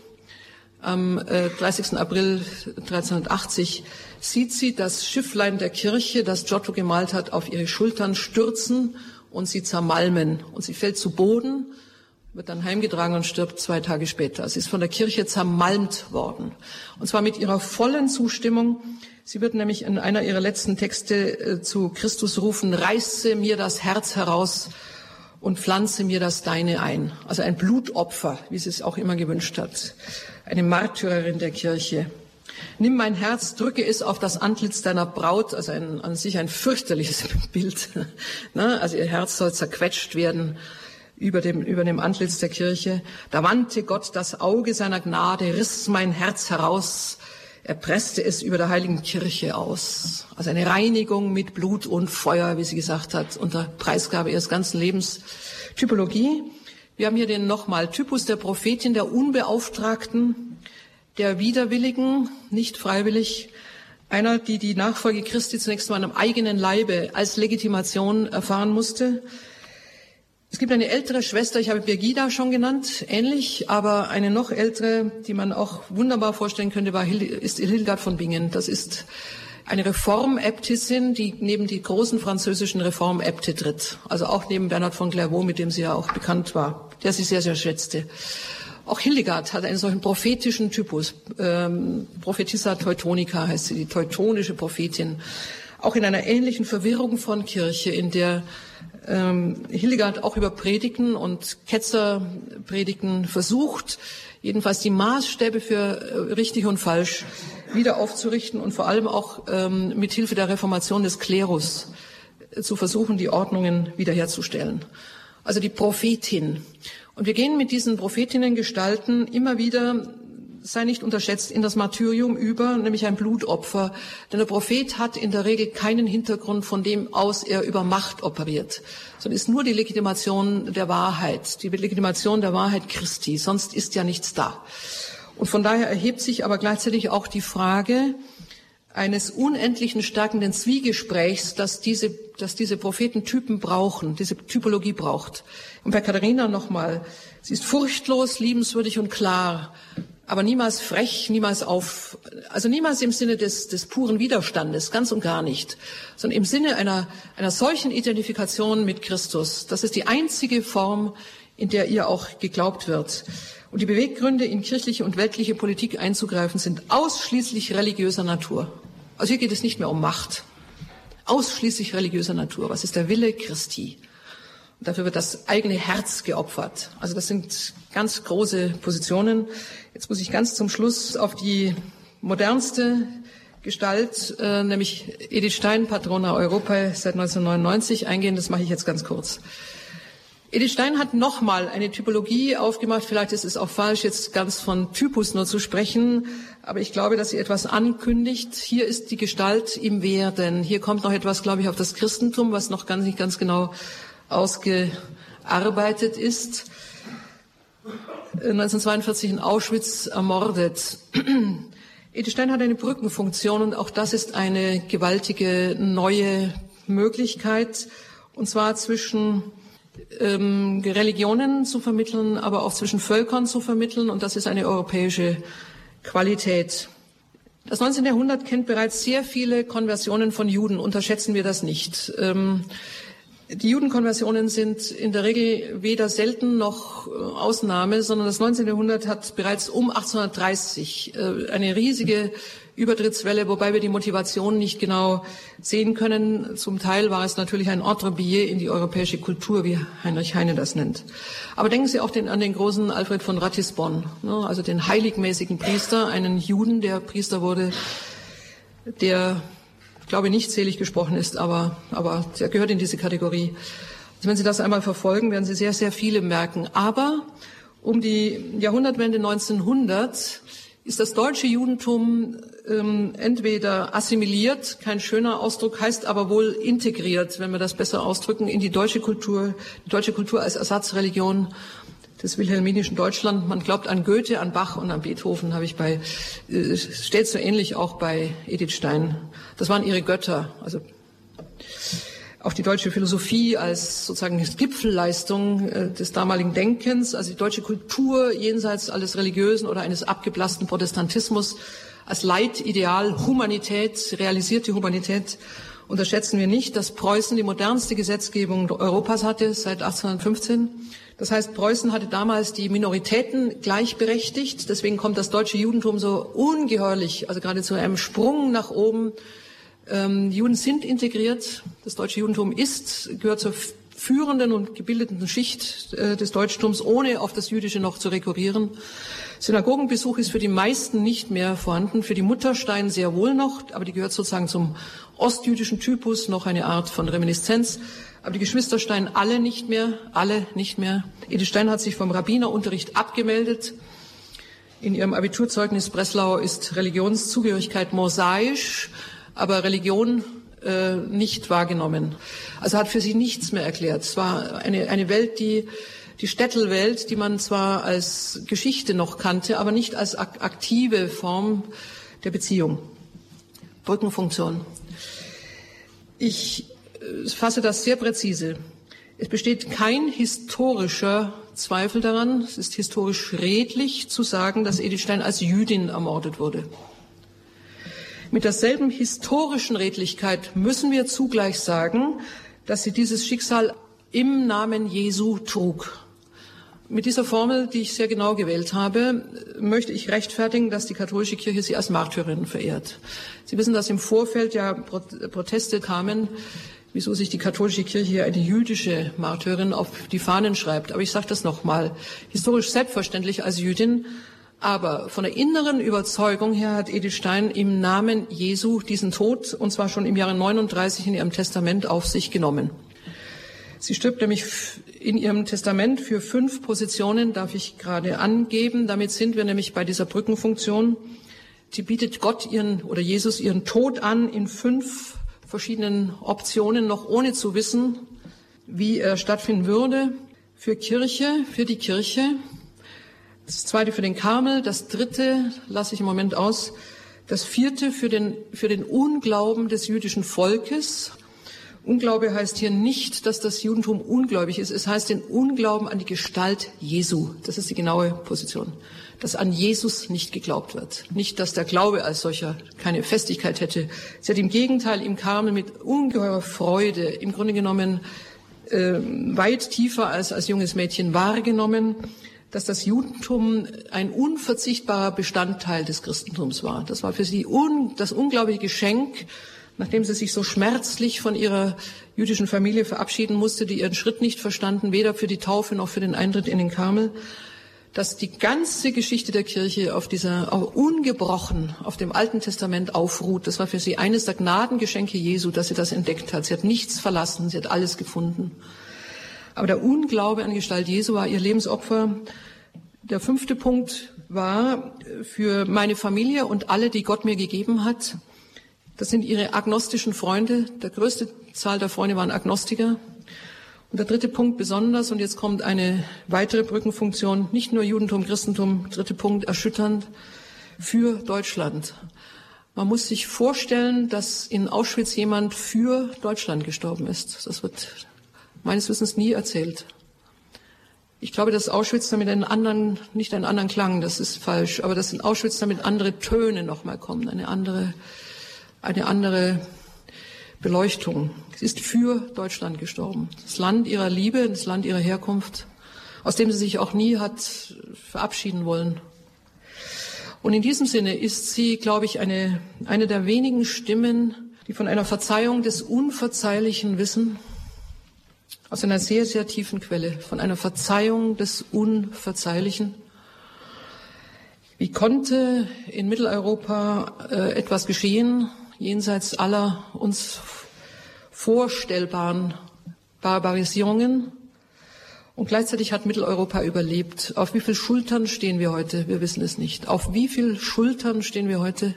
am äh, 30. April 1380, sieht sie das Schifflein der Kirche, das Giotto gemalt hat, auf ihre Schultern stürzen und sie zermalmen. Und sie fällt zu Boden wird dann heimgetragen und stirbt zwei Tage später. Sie ist von der Kirche zermalmt worden. Und zwar mit ihrer vollen Zustimmung. Sie wird nämlich in einer ihrer letzten Texte äh, zu Christus rufen, reiße mir das Herz heraus und pflanze mir das Deine ein. Also ein Blutopfer, wie sie es auch immer gewünscht hat. Eine Märtyrerin der Kirche. Nimm mein Herz, drücke es auf das Antlitz deiner Braut, also ein, an sich ein fürchterliches *laughs* Bild. Ne? Also ihr Herz soll zerquetscht werden über dem, über dem Antlitz der Kirche. Da wandte Gott das Auge seiner Gnade, riss mein Herz heraus, er presste es über der heiligen Kirche aus. Also eine Reinigung mit Blut und Feuer, wie sie gesagt hat, unter Preisgabe ihres ganzen Lebens. Typologie. Wir haben hier den nochmal Typus der Prophetin, der Unbeauftragten, der Widerwilligen, nicht freiwillig, einer, die die Nachfolge Christi zunächst mal am eigenen Leibe als Legitimation erfahren musste, es gibt eine ältere Schwester, ich habe Birgida schon genannt, ähnlich, aber eine noch ältere, die man auch wunderbar vorstellen könnte, war, ist Hildegard von Bingen. Das ist eine Reformäbtissin, die neben die großen französischen Reformäbte tritt. Also auch neben Bernhard von Clairvaux, mit dem sie ja auch bekannt war, der sie sehr, sehr schätzte. Auch Hildegard hat einen solchen prophetischen Typus. Ähm, Prophetissa Teutonica heißt sie, die teutonische Prophetin. Auch in einer ähnlichen Verwirrung von Kirche, in der ähm, Hildegard auch über Predigten und Ketzerpredigten versucht, jedenfalls die Maßstäbe für äh, richtig und falsch wieder aufzurichten und vor allem auch ähm, mit Hilfe der Reformation des Klerus äh, zu versuchen, die Ordnungen wiederherzustellen. Also die Prophetin. Und wir gehen mit diesen Prophetinnengestalten immer wieder sei nicht unterschätzt, in das Martyrium über, nämlich ein Blutopfer. Denn der Prophet hat in der Regel keinen Hintergrund, von dem aus er über Macht operiert, sondern ist nur die Legitimation der Wahrheit, die Legitimation der Wahrheit Christi. Sonst ist ja nichts da. Und von daher erhebt sich aber gleichzeitig auch die Frage eines unendlichen stärkenden Zwiegesprächs, dass diese, dass diese Prophetentypen brauchen, diese Typologie braucht. Und bei Katharina nochmal, sie ist furchtlos, liebenswürdig und klar aber niemals frech, niemals auf, also niemals im Sinne des, des puren Widerstandes, ganz und gar nicht, sondern im Sinne einer, einer solchen Identifikation mit Christus. Das ist die einzige Form, in der ihr auch geglaubt wird. Und die Beweggründe, in kirchliche und weltliche Politik einzugreifen, sind ausschließlich religiöser Natur. Also hier geht es nicht mehr um Macht. Ausschließlich religiöser Natur. Was ist der Wille Christi? Und dafür wird das eigene Herz geopfert. Also das sind ganz große Positionen. Jetzt muss ich ganz zum Schluss auf die modernste Gestalt, äh, nämlich Edith Stein, Patrona Europa seit 1999 eingehen. Das mache ich jetzt ganz kurz. Edith Stein hat nochmal eine Typologie aufgemacht. Vielleicht ist es auch falsch, jetzt ganz von Typus nur zu sprechen. Aber ich glaube, dass sie etwas ankündigt. Hier ist die Gestalt im Werden. Hier kommt noch etwas, glaube ich, auf das Christentum, was noch ganz nicht ganz genau ausgearbeitet ist. 1942 in Auschwitz ermordet. *clears throat* Edith Stein hat eine Brückenfunktion und auch das ist eine gewaltige neue Möglichkeit, und zwar zwischen ähm, Religionen zu vermitteln, aber auch zwischen Völkern zu vermitteln. Und das ist eine europäische Qualität. Das 19. Jahrhundert kennt bereits sehr viele Konversionen von Juden. Unterschätzen wir das nicht. Ähm, die Judenkonversionen sind in der Regel weder selten noch äh, Ausnahme, sondern das 19. Jahrhundert hat bereits um 1830 äh, eine riesige Übertrittswelle, wobei wir die Motivation nicht genau sehen können. Zum Teil war es natürlich ein Entrebillet in die europäische Kultur, wie Heinrich Heine das nennt. Aber denken Sie auch den, an den großen Alfred von Ratisbonne, ne, also den heiligmäßigen Priester, einen Juden, der Priester wurde, der, glaube, nicht selig gesprochen ist, aber, aber der gehört in diese Kategorie. Also wenn Sie das einmal verfolgen, werden Sie sehr, sehr viele merken. Aber um die Jahrhundertwende 1900 ist das deutsche Judentum ähm, entweder assimiliert, kein schöner Ausdruck, heißt aber wohl integriert, wenn wir das besser ausdrücken, in die deutsche Kultur, die deutsche Kultur als Ersatzreligion des wilhelminischen Deutschland. Man glaubt an Goethe, an Bach und an Beethoven, habe ich bei, äh, steht so ähnlich auch bei Edith Stein. Das waren ihre Götter, also auch die deutsche Philosophie als sozusagen Gipfelleistung äh, des damaligen Denkens, also die deutsche Kultur jenseits alles Religiösen oder eines abgeblassten Protestantismus als Leitideal Humanität, realisierte Humanität unterschätzen wir nicht, dass Preußen die modernste Gesetzgebung Europas hatte seit 1815. Das heißt, Preußen hatte damals die Minoritäten gleichberechtigt. Deswegen kommt das deutsche Judentum so ungeheuerlich, also gerade zu einem Sprung nach oben. Ähm, Juden sind integriert. Das deutsche Judentum ist, gehört zur führenden und gebildeten Schicht äh, des Deutschtums, ohne auf das Jüdische noch zu rekurrieren. Synagogenbesuch ist für die meisten nicht mehr vorhanden, für die Mutterstein sehr wohl noch, aber die gehört sozusagen zum ostjüdischen Typus, noch eine Art von Reminiszenz. Aber die Geschwisterstein alle nicht mehr, alle nicht mehr. Edith Stein hat sich vom Rabbinerunterricht abgemeldet. In ihrem Abiturzeugnis Breslau ist Religionszugehörigkeit mosaisch, aber Religion äh, nicht wahrgenommen. Also hat für sie nichts mehr erklärt. Es war eine, eine Welt, die die Städtelwelt, die man zwar als Geschichte noch kannte, aber nicht als ak aktive Form der Beziehung. Brückenfunktion. Ich äh, fasse das sehr präzise. Es besteht kein historischer Zweifel daran, es ist historisch redlich zu sagen, dass Edith Stein als Jüdin ermordet wurde. Mit derselben historischen Redlichkeit müssen wir zugleich sagen, dass sie dieses Schicksal im Namen Jesu trug. Mit dieser Formel, die ich sehr genau gewählt habe, möchte ich rechtfertigen, dass die katholische Kirche sie als Märtyrerin verehrt. Sie wissen, dass im Vorfeld ja Proteste kamen, wieso sich die katholische Kirche eine jüdische Märtyrerin auf die Fahnen schreibt. Aber ich sage das nochmal, historisch selbstverständlich als Jüdin, aber von der inneren Überzeugung her hat Edith Stein im Namen Jesu diesen Tod, und zwar schon im Jahre 39 in ihrem Testament auf sich genommen. Sie stirbt nämlich in ihrem Testament für fünf Positionen, darf ich gerade angeben. Damit sind wir nämlich bei dieser Brückenfunktion. Sie bietet Gott ihren oder Jesus ihren Tod an in fünf verschiedenen Optionen, noch ohne zu wissen, wie er stattfinden würde. Für Kirche, für die Kirche. Das zweite für den Karmel. Das dritte lasse ich im Moment aus. Das vierte für den, für den Unglauben des jüdischen Volkes. Unglaube heißt hier nicht, dass das Judentum ungläubig ist. Es heißt den Unglauben an die Gestalt Jesu. Das ist die genaue Position. Dass an Jesus nicht geglaubt wird. Nicht, dass der Glaube als solcher keine Festigkeit hätte. Sie hat im Gegenteil im Karmel mit ungeheurer Freude im Grunde genommen äh, weit tiefer als als junges Mädchen wahrgenommen, dass das Judentum ein unverzichtbarer Bestandteil des Christentums war. Das war für sie un, das unglaubliche Geschenk nachdem sie sich so schmerzlich von ihrer jüdischen Familie verabschieden musste, die ihren Schritt nicht verstanden, weder für die Taufe noch für den Eintritt in den Karmel, dass die ganze Geschichte der Kirche auf dieser auch ungebrochen auf dem Alten Testament aufruht. Das war für sie eines der Gnadengeschenke Jesu, dass sie das entdeckt hat. Sie hat nichts verlassen, sie hat alles gefunden. Aber der Unglaube an Gestalt Jesu war ihr Lebensopfer. Der fünfte Punkt war für meine Familie und alle, die Gott mir gegeben hat. Das sind ihre agnostischen Freunde. Der größte Zahl der Freunde waren Agnostiker. Und der dritte Punkt besonders, und jetzt kommt eine weitere Brückenfunktion, nicht nur Judentum, Christentum, dritte Punkt, erschütternd, für Deutschland. Man muss sich vorstellen, dass in Auschwitz jemand für Deutschland gestorben ist. Das wird meines Wissens nie erzählt. Ich glaube, dass Auschwitz damit einen anderen, nicht einen anderen Klang, das ist falsch, aber dass in Auschwitz damit andere Töne nochmal kommen, eine andere, eine andere Beleuchtung. Sie ist für Deutschland gestorben. Das Land ihrer Liebe, das Land ihrer Herkunft, aus dem sie sich auch nie hat verabschieden wollen. Und in diesem Sinne ist sie, glaube ich, eine, eine der wenigen Stimmen, die von einer Verzeihung des Unverzeihlichen wissen, aus einer sehr, sehr tiefen Quelle, von einer Verzeihung des Unverzeihlichen. Wie konnte in Mitteleuropa äh, etwas geschehen, jenseits aller uns vorstellbaren Barbarisierungen? Und gleichzeitig hat Mitteleuropa überlebt. Auf wie viel Schultern stehen wir heute? Wir wissen es nicht. Auf wie viel Schultern stehen wir heute?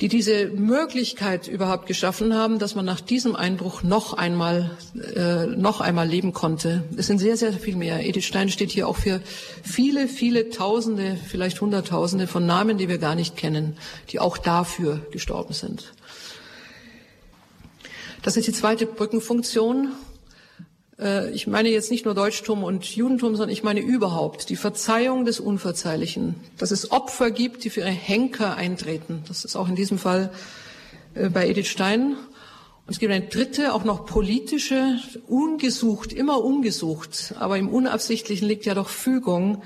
Die diese Möglichkeit überhaupt geschaffen haben, dass man nach diesem Einbruch noch einmal, äh, noch einmal leben konnte. Es sind sehr, sehr viel mehr. Edith Stein steht hier auch für viele, viele Tausende, vielleicht Hunderttausende von Namen, die wir gar nicht kennen, die auch dafür gestorben sind. Das ist die zweite Brückenfunktion. Äh, ich meine jetzt nicht nur Deutschtum und Judentum, sondern ich meine überhaupt die Verzeihung des Unverzeihlichen, dass es Opfer gibt, die für ihre Henker eintreten. Das ist auch in diesem Fall äh, bei Edith Stein. Und es gibt eine dritte, auch noch politische, ungesucht, immer ungesucht, aber im Unabsichtlichen liegt ja doch Fügung,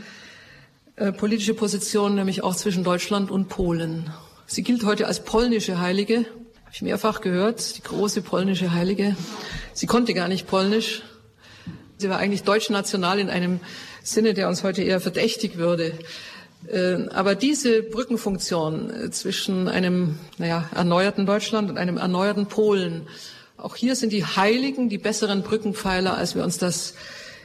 äh, politische Position, nämlich auch zwischen Deutschland und Polen. Sie gilt heute als polnische Heilige, habe ich mehrfach gehört, die große polnische Heilige. Sie konnte gar nicht Polnisch, Sie war eigentlich deutschnational in einem Sinne, der uns heute eher verdächtig würde. Äh, aber diese Brückenfunktion äh, zwischen einem naja, erneuerten Deutschland und einem erneuerten Polen, auch hier sind die Heiligen die besseren Brückenpfeiler, als wir uns das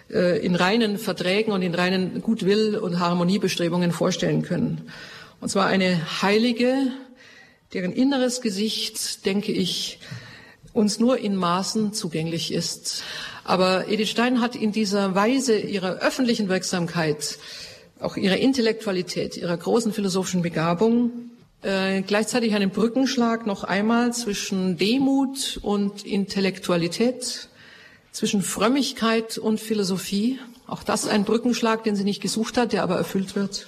äh, in reinen Verträgen und in reinen Gutwill- und Harmoniebestrebungen vorstellen können. Und zwar eine Heilige, deren inneres Gesicht, denke ich, uns nur in Maßen zugänglich ist. Aber Edith Stein hat in dieser Weise ihrer öffentlichen Wirksamkeit, auch ihrer Intellektualität, ihrer großen philosophischen Begabung, äh, gleichzeitig einen Brückenschlag noch einmal zwischen Demut und Intellektualität, zwischen Frömmigkeit und Philosophie. Auch das ein Brückenschlag, den sie nicht gesucht hat, der aber erfüllt wird.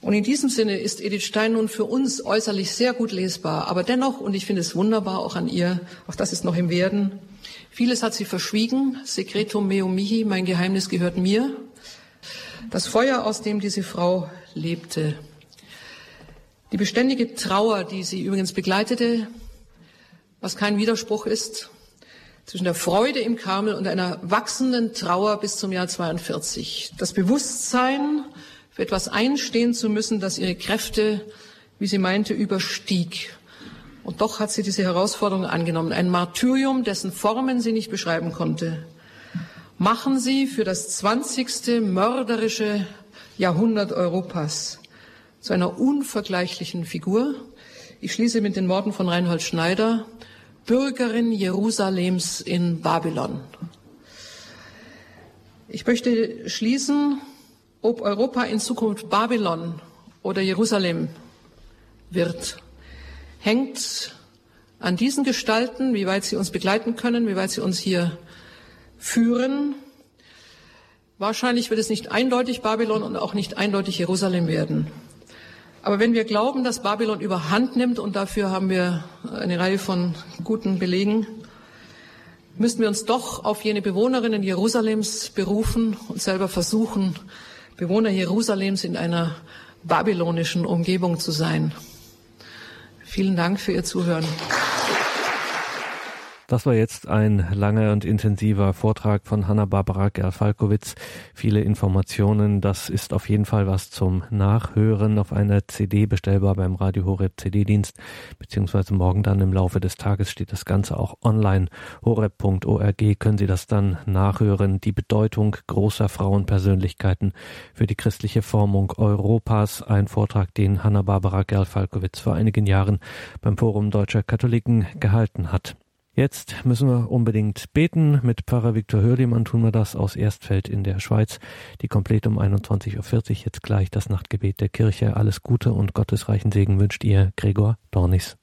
Und in diesem Sinne ist Edith Stein nun für uns äußerlich sehr gut lesbar, aber dennoch, und ich finde es wunderbar auch an ihr, auch das ist noch im Werden, Vieles hat sie verschwiegen. Secretum meo mihi, mein Geheimnis gehört mir. Das Feuer, aus dem diese Frau lebte. Die beständige Trauer, die sie übrigens begleitete, was kein Widerspruch ist, zwischen der Freude im Karmel und einer wachsenden Trauer bis zum Jahr 42. Das Bewusstsein, für etwas einstehen zu müssen, das ihre Kräfte, wie sie meinte, überstieg. Und doch hat sie diese Herausforderung angenommen. Ein Martyrium, dessen Formen sie nicht beschreiben konnte. Machen Sie für das zwanzigste mörderische Jahrhundert Europas zu einer unvergleichlichen Figur. Ich schließe mit den Worten von Reinhold Schneider, Bürgerin Jerusalems in Babylon. Ich möchte schließen, ob Europa in Zukunft Babylon oder Jerusalem wird hängt an diesen Gestalten, wie weit sie uns begleiten können, wie weit sie uns hier führen. Wahrscheinlich wird es nicht eindeutig Babylon und auch nicht eindeutig Jerusalem werden. Aber wenn wir glauben, dass Babylon überhand nimmt, und dafür haben wir eine Reihe von guten Belegen, müssen wir uns doch auf jene Bewohnerinnen Jerusalems berufen und selber versuchen, Bewohner Jerusalems in einer babylonischen Umgebung zu sein. Vielen Dank für Ihr Zuhören. Das war jetzt ein langer und intensiver Vortrag von Hanna-Barbara Gerfalkowitz. Viele Informationen. Das ist auf jeden Fall was zum Nachhören auf einer CD bestellbar beim Radio Horeb CD-Dienst, beziehungsweise morgen dann im Laufe des Tages steht das Ganze auch online. horeb.org können Sie das dann nachhören. Die Bedeutung großer Frauenpersönlichkeiten für die christliche Formung Europas. Ein Vortrag, den Hanna-Barbara Gerfalkowitz vor einigen Jahren beim Forum Deutscher Katholiken gehalten hat. Jetzt müssen wir unbedingt beten. Mit Pfarrer Viktor Hördemann tun wir das aus Erstfeld in der Schweiz. Die komplett um 21.40 Uhr jetzt gleich das Nachtgebet der Kirche. Alles Gute und gottesreichen Segen wünscht ihr Gregor Dornis.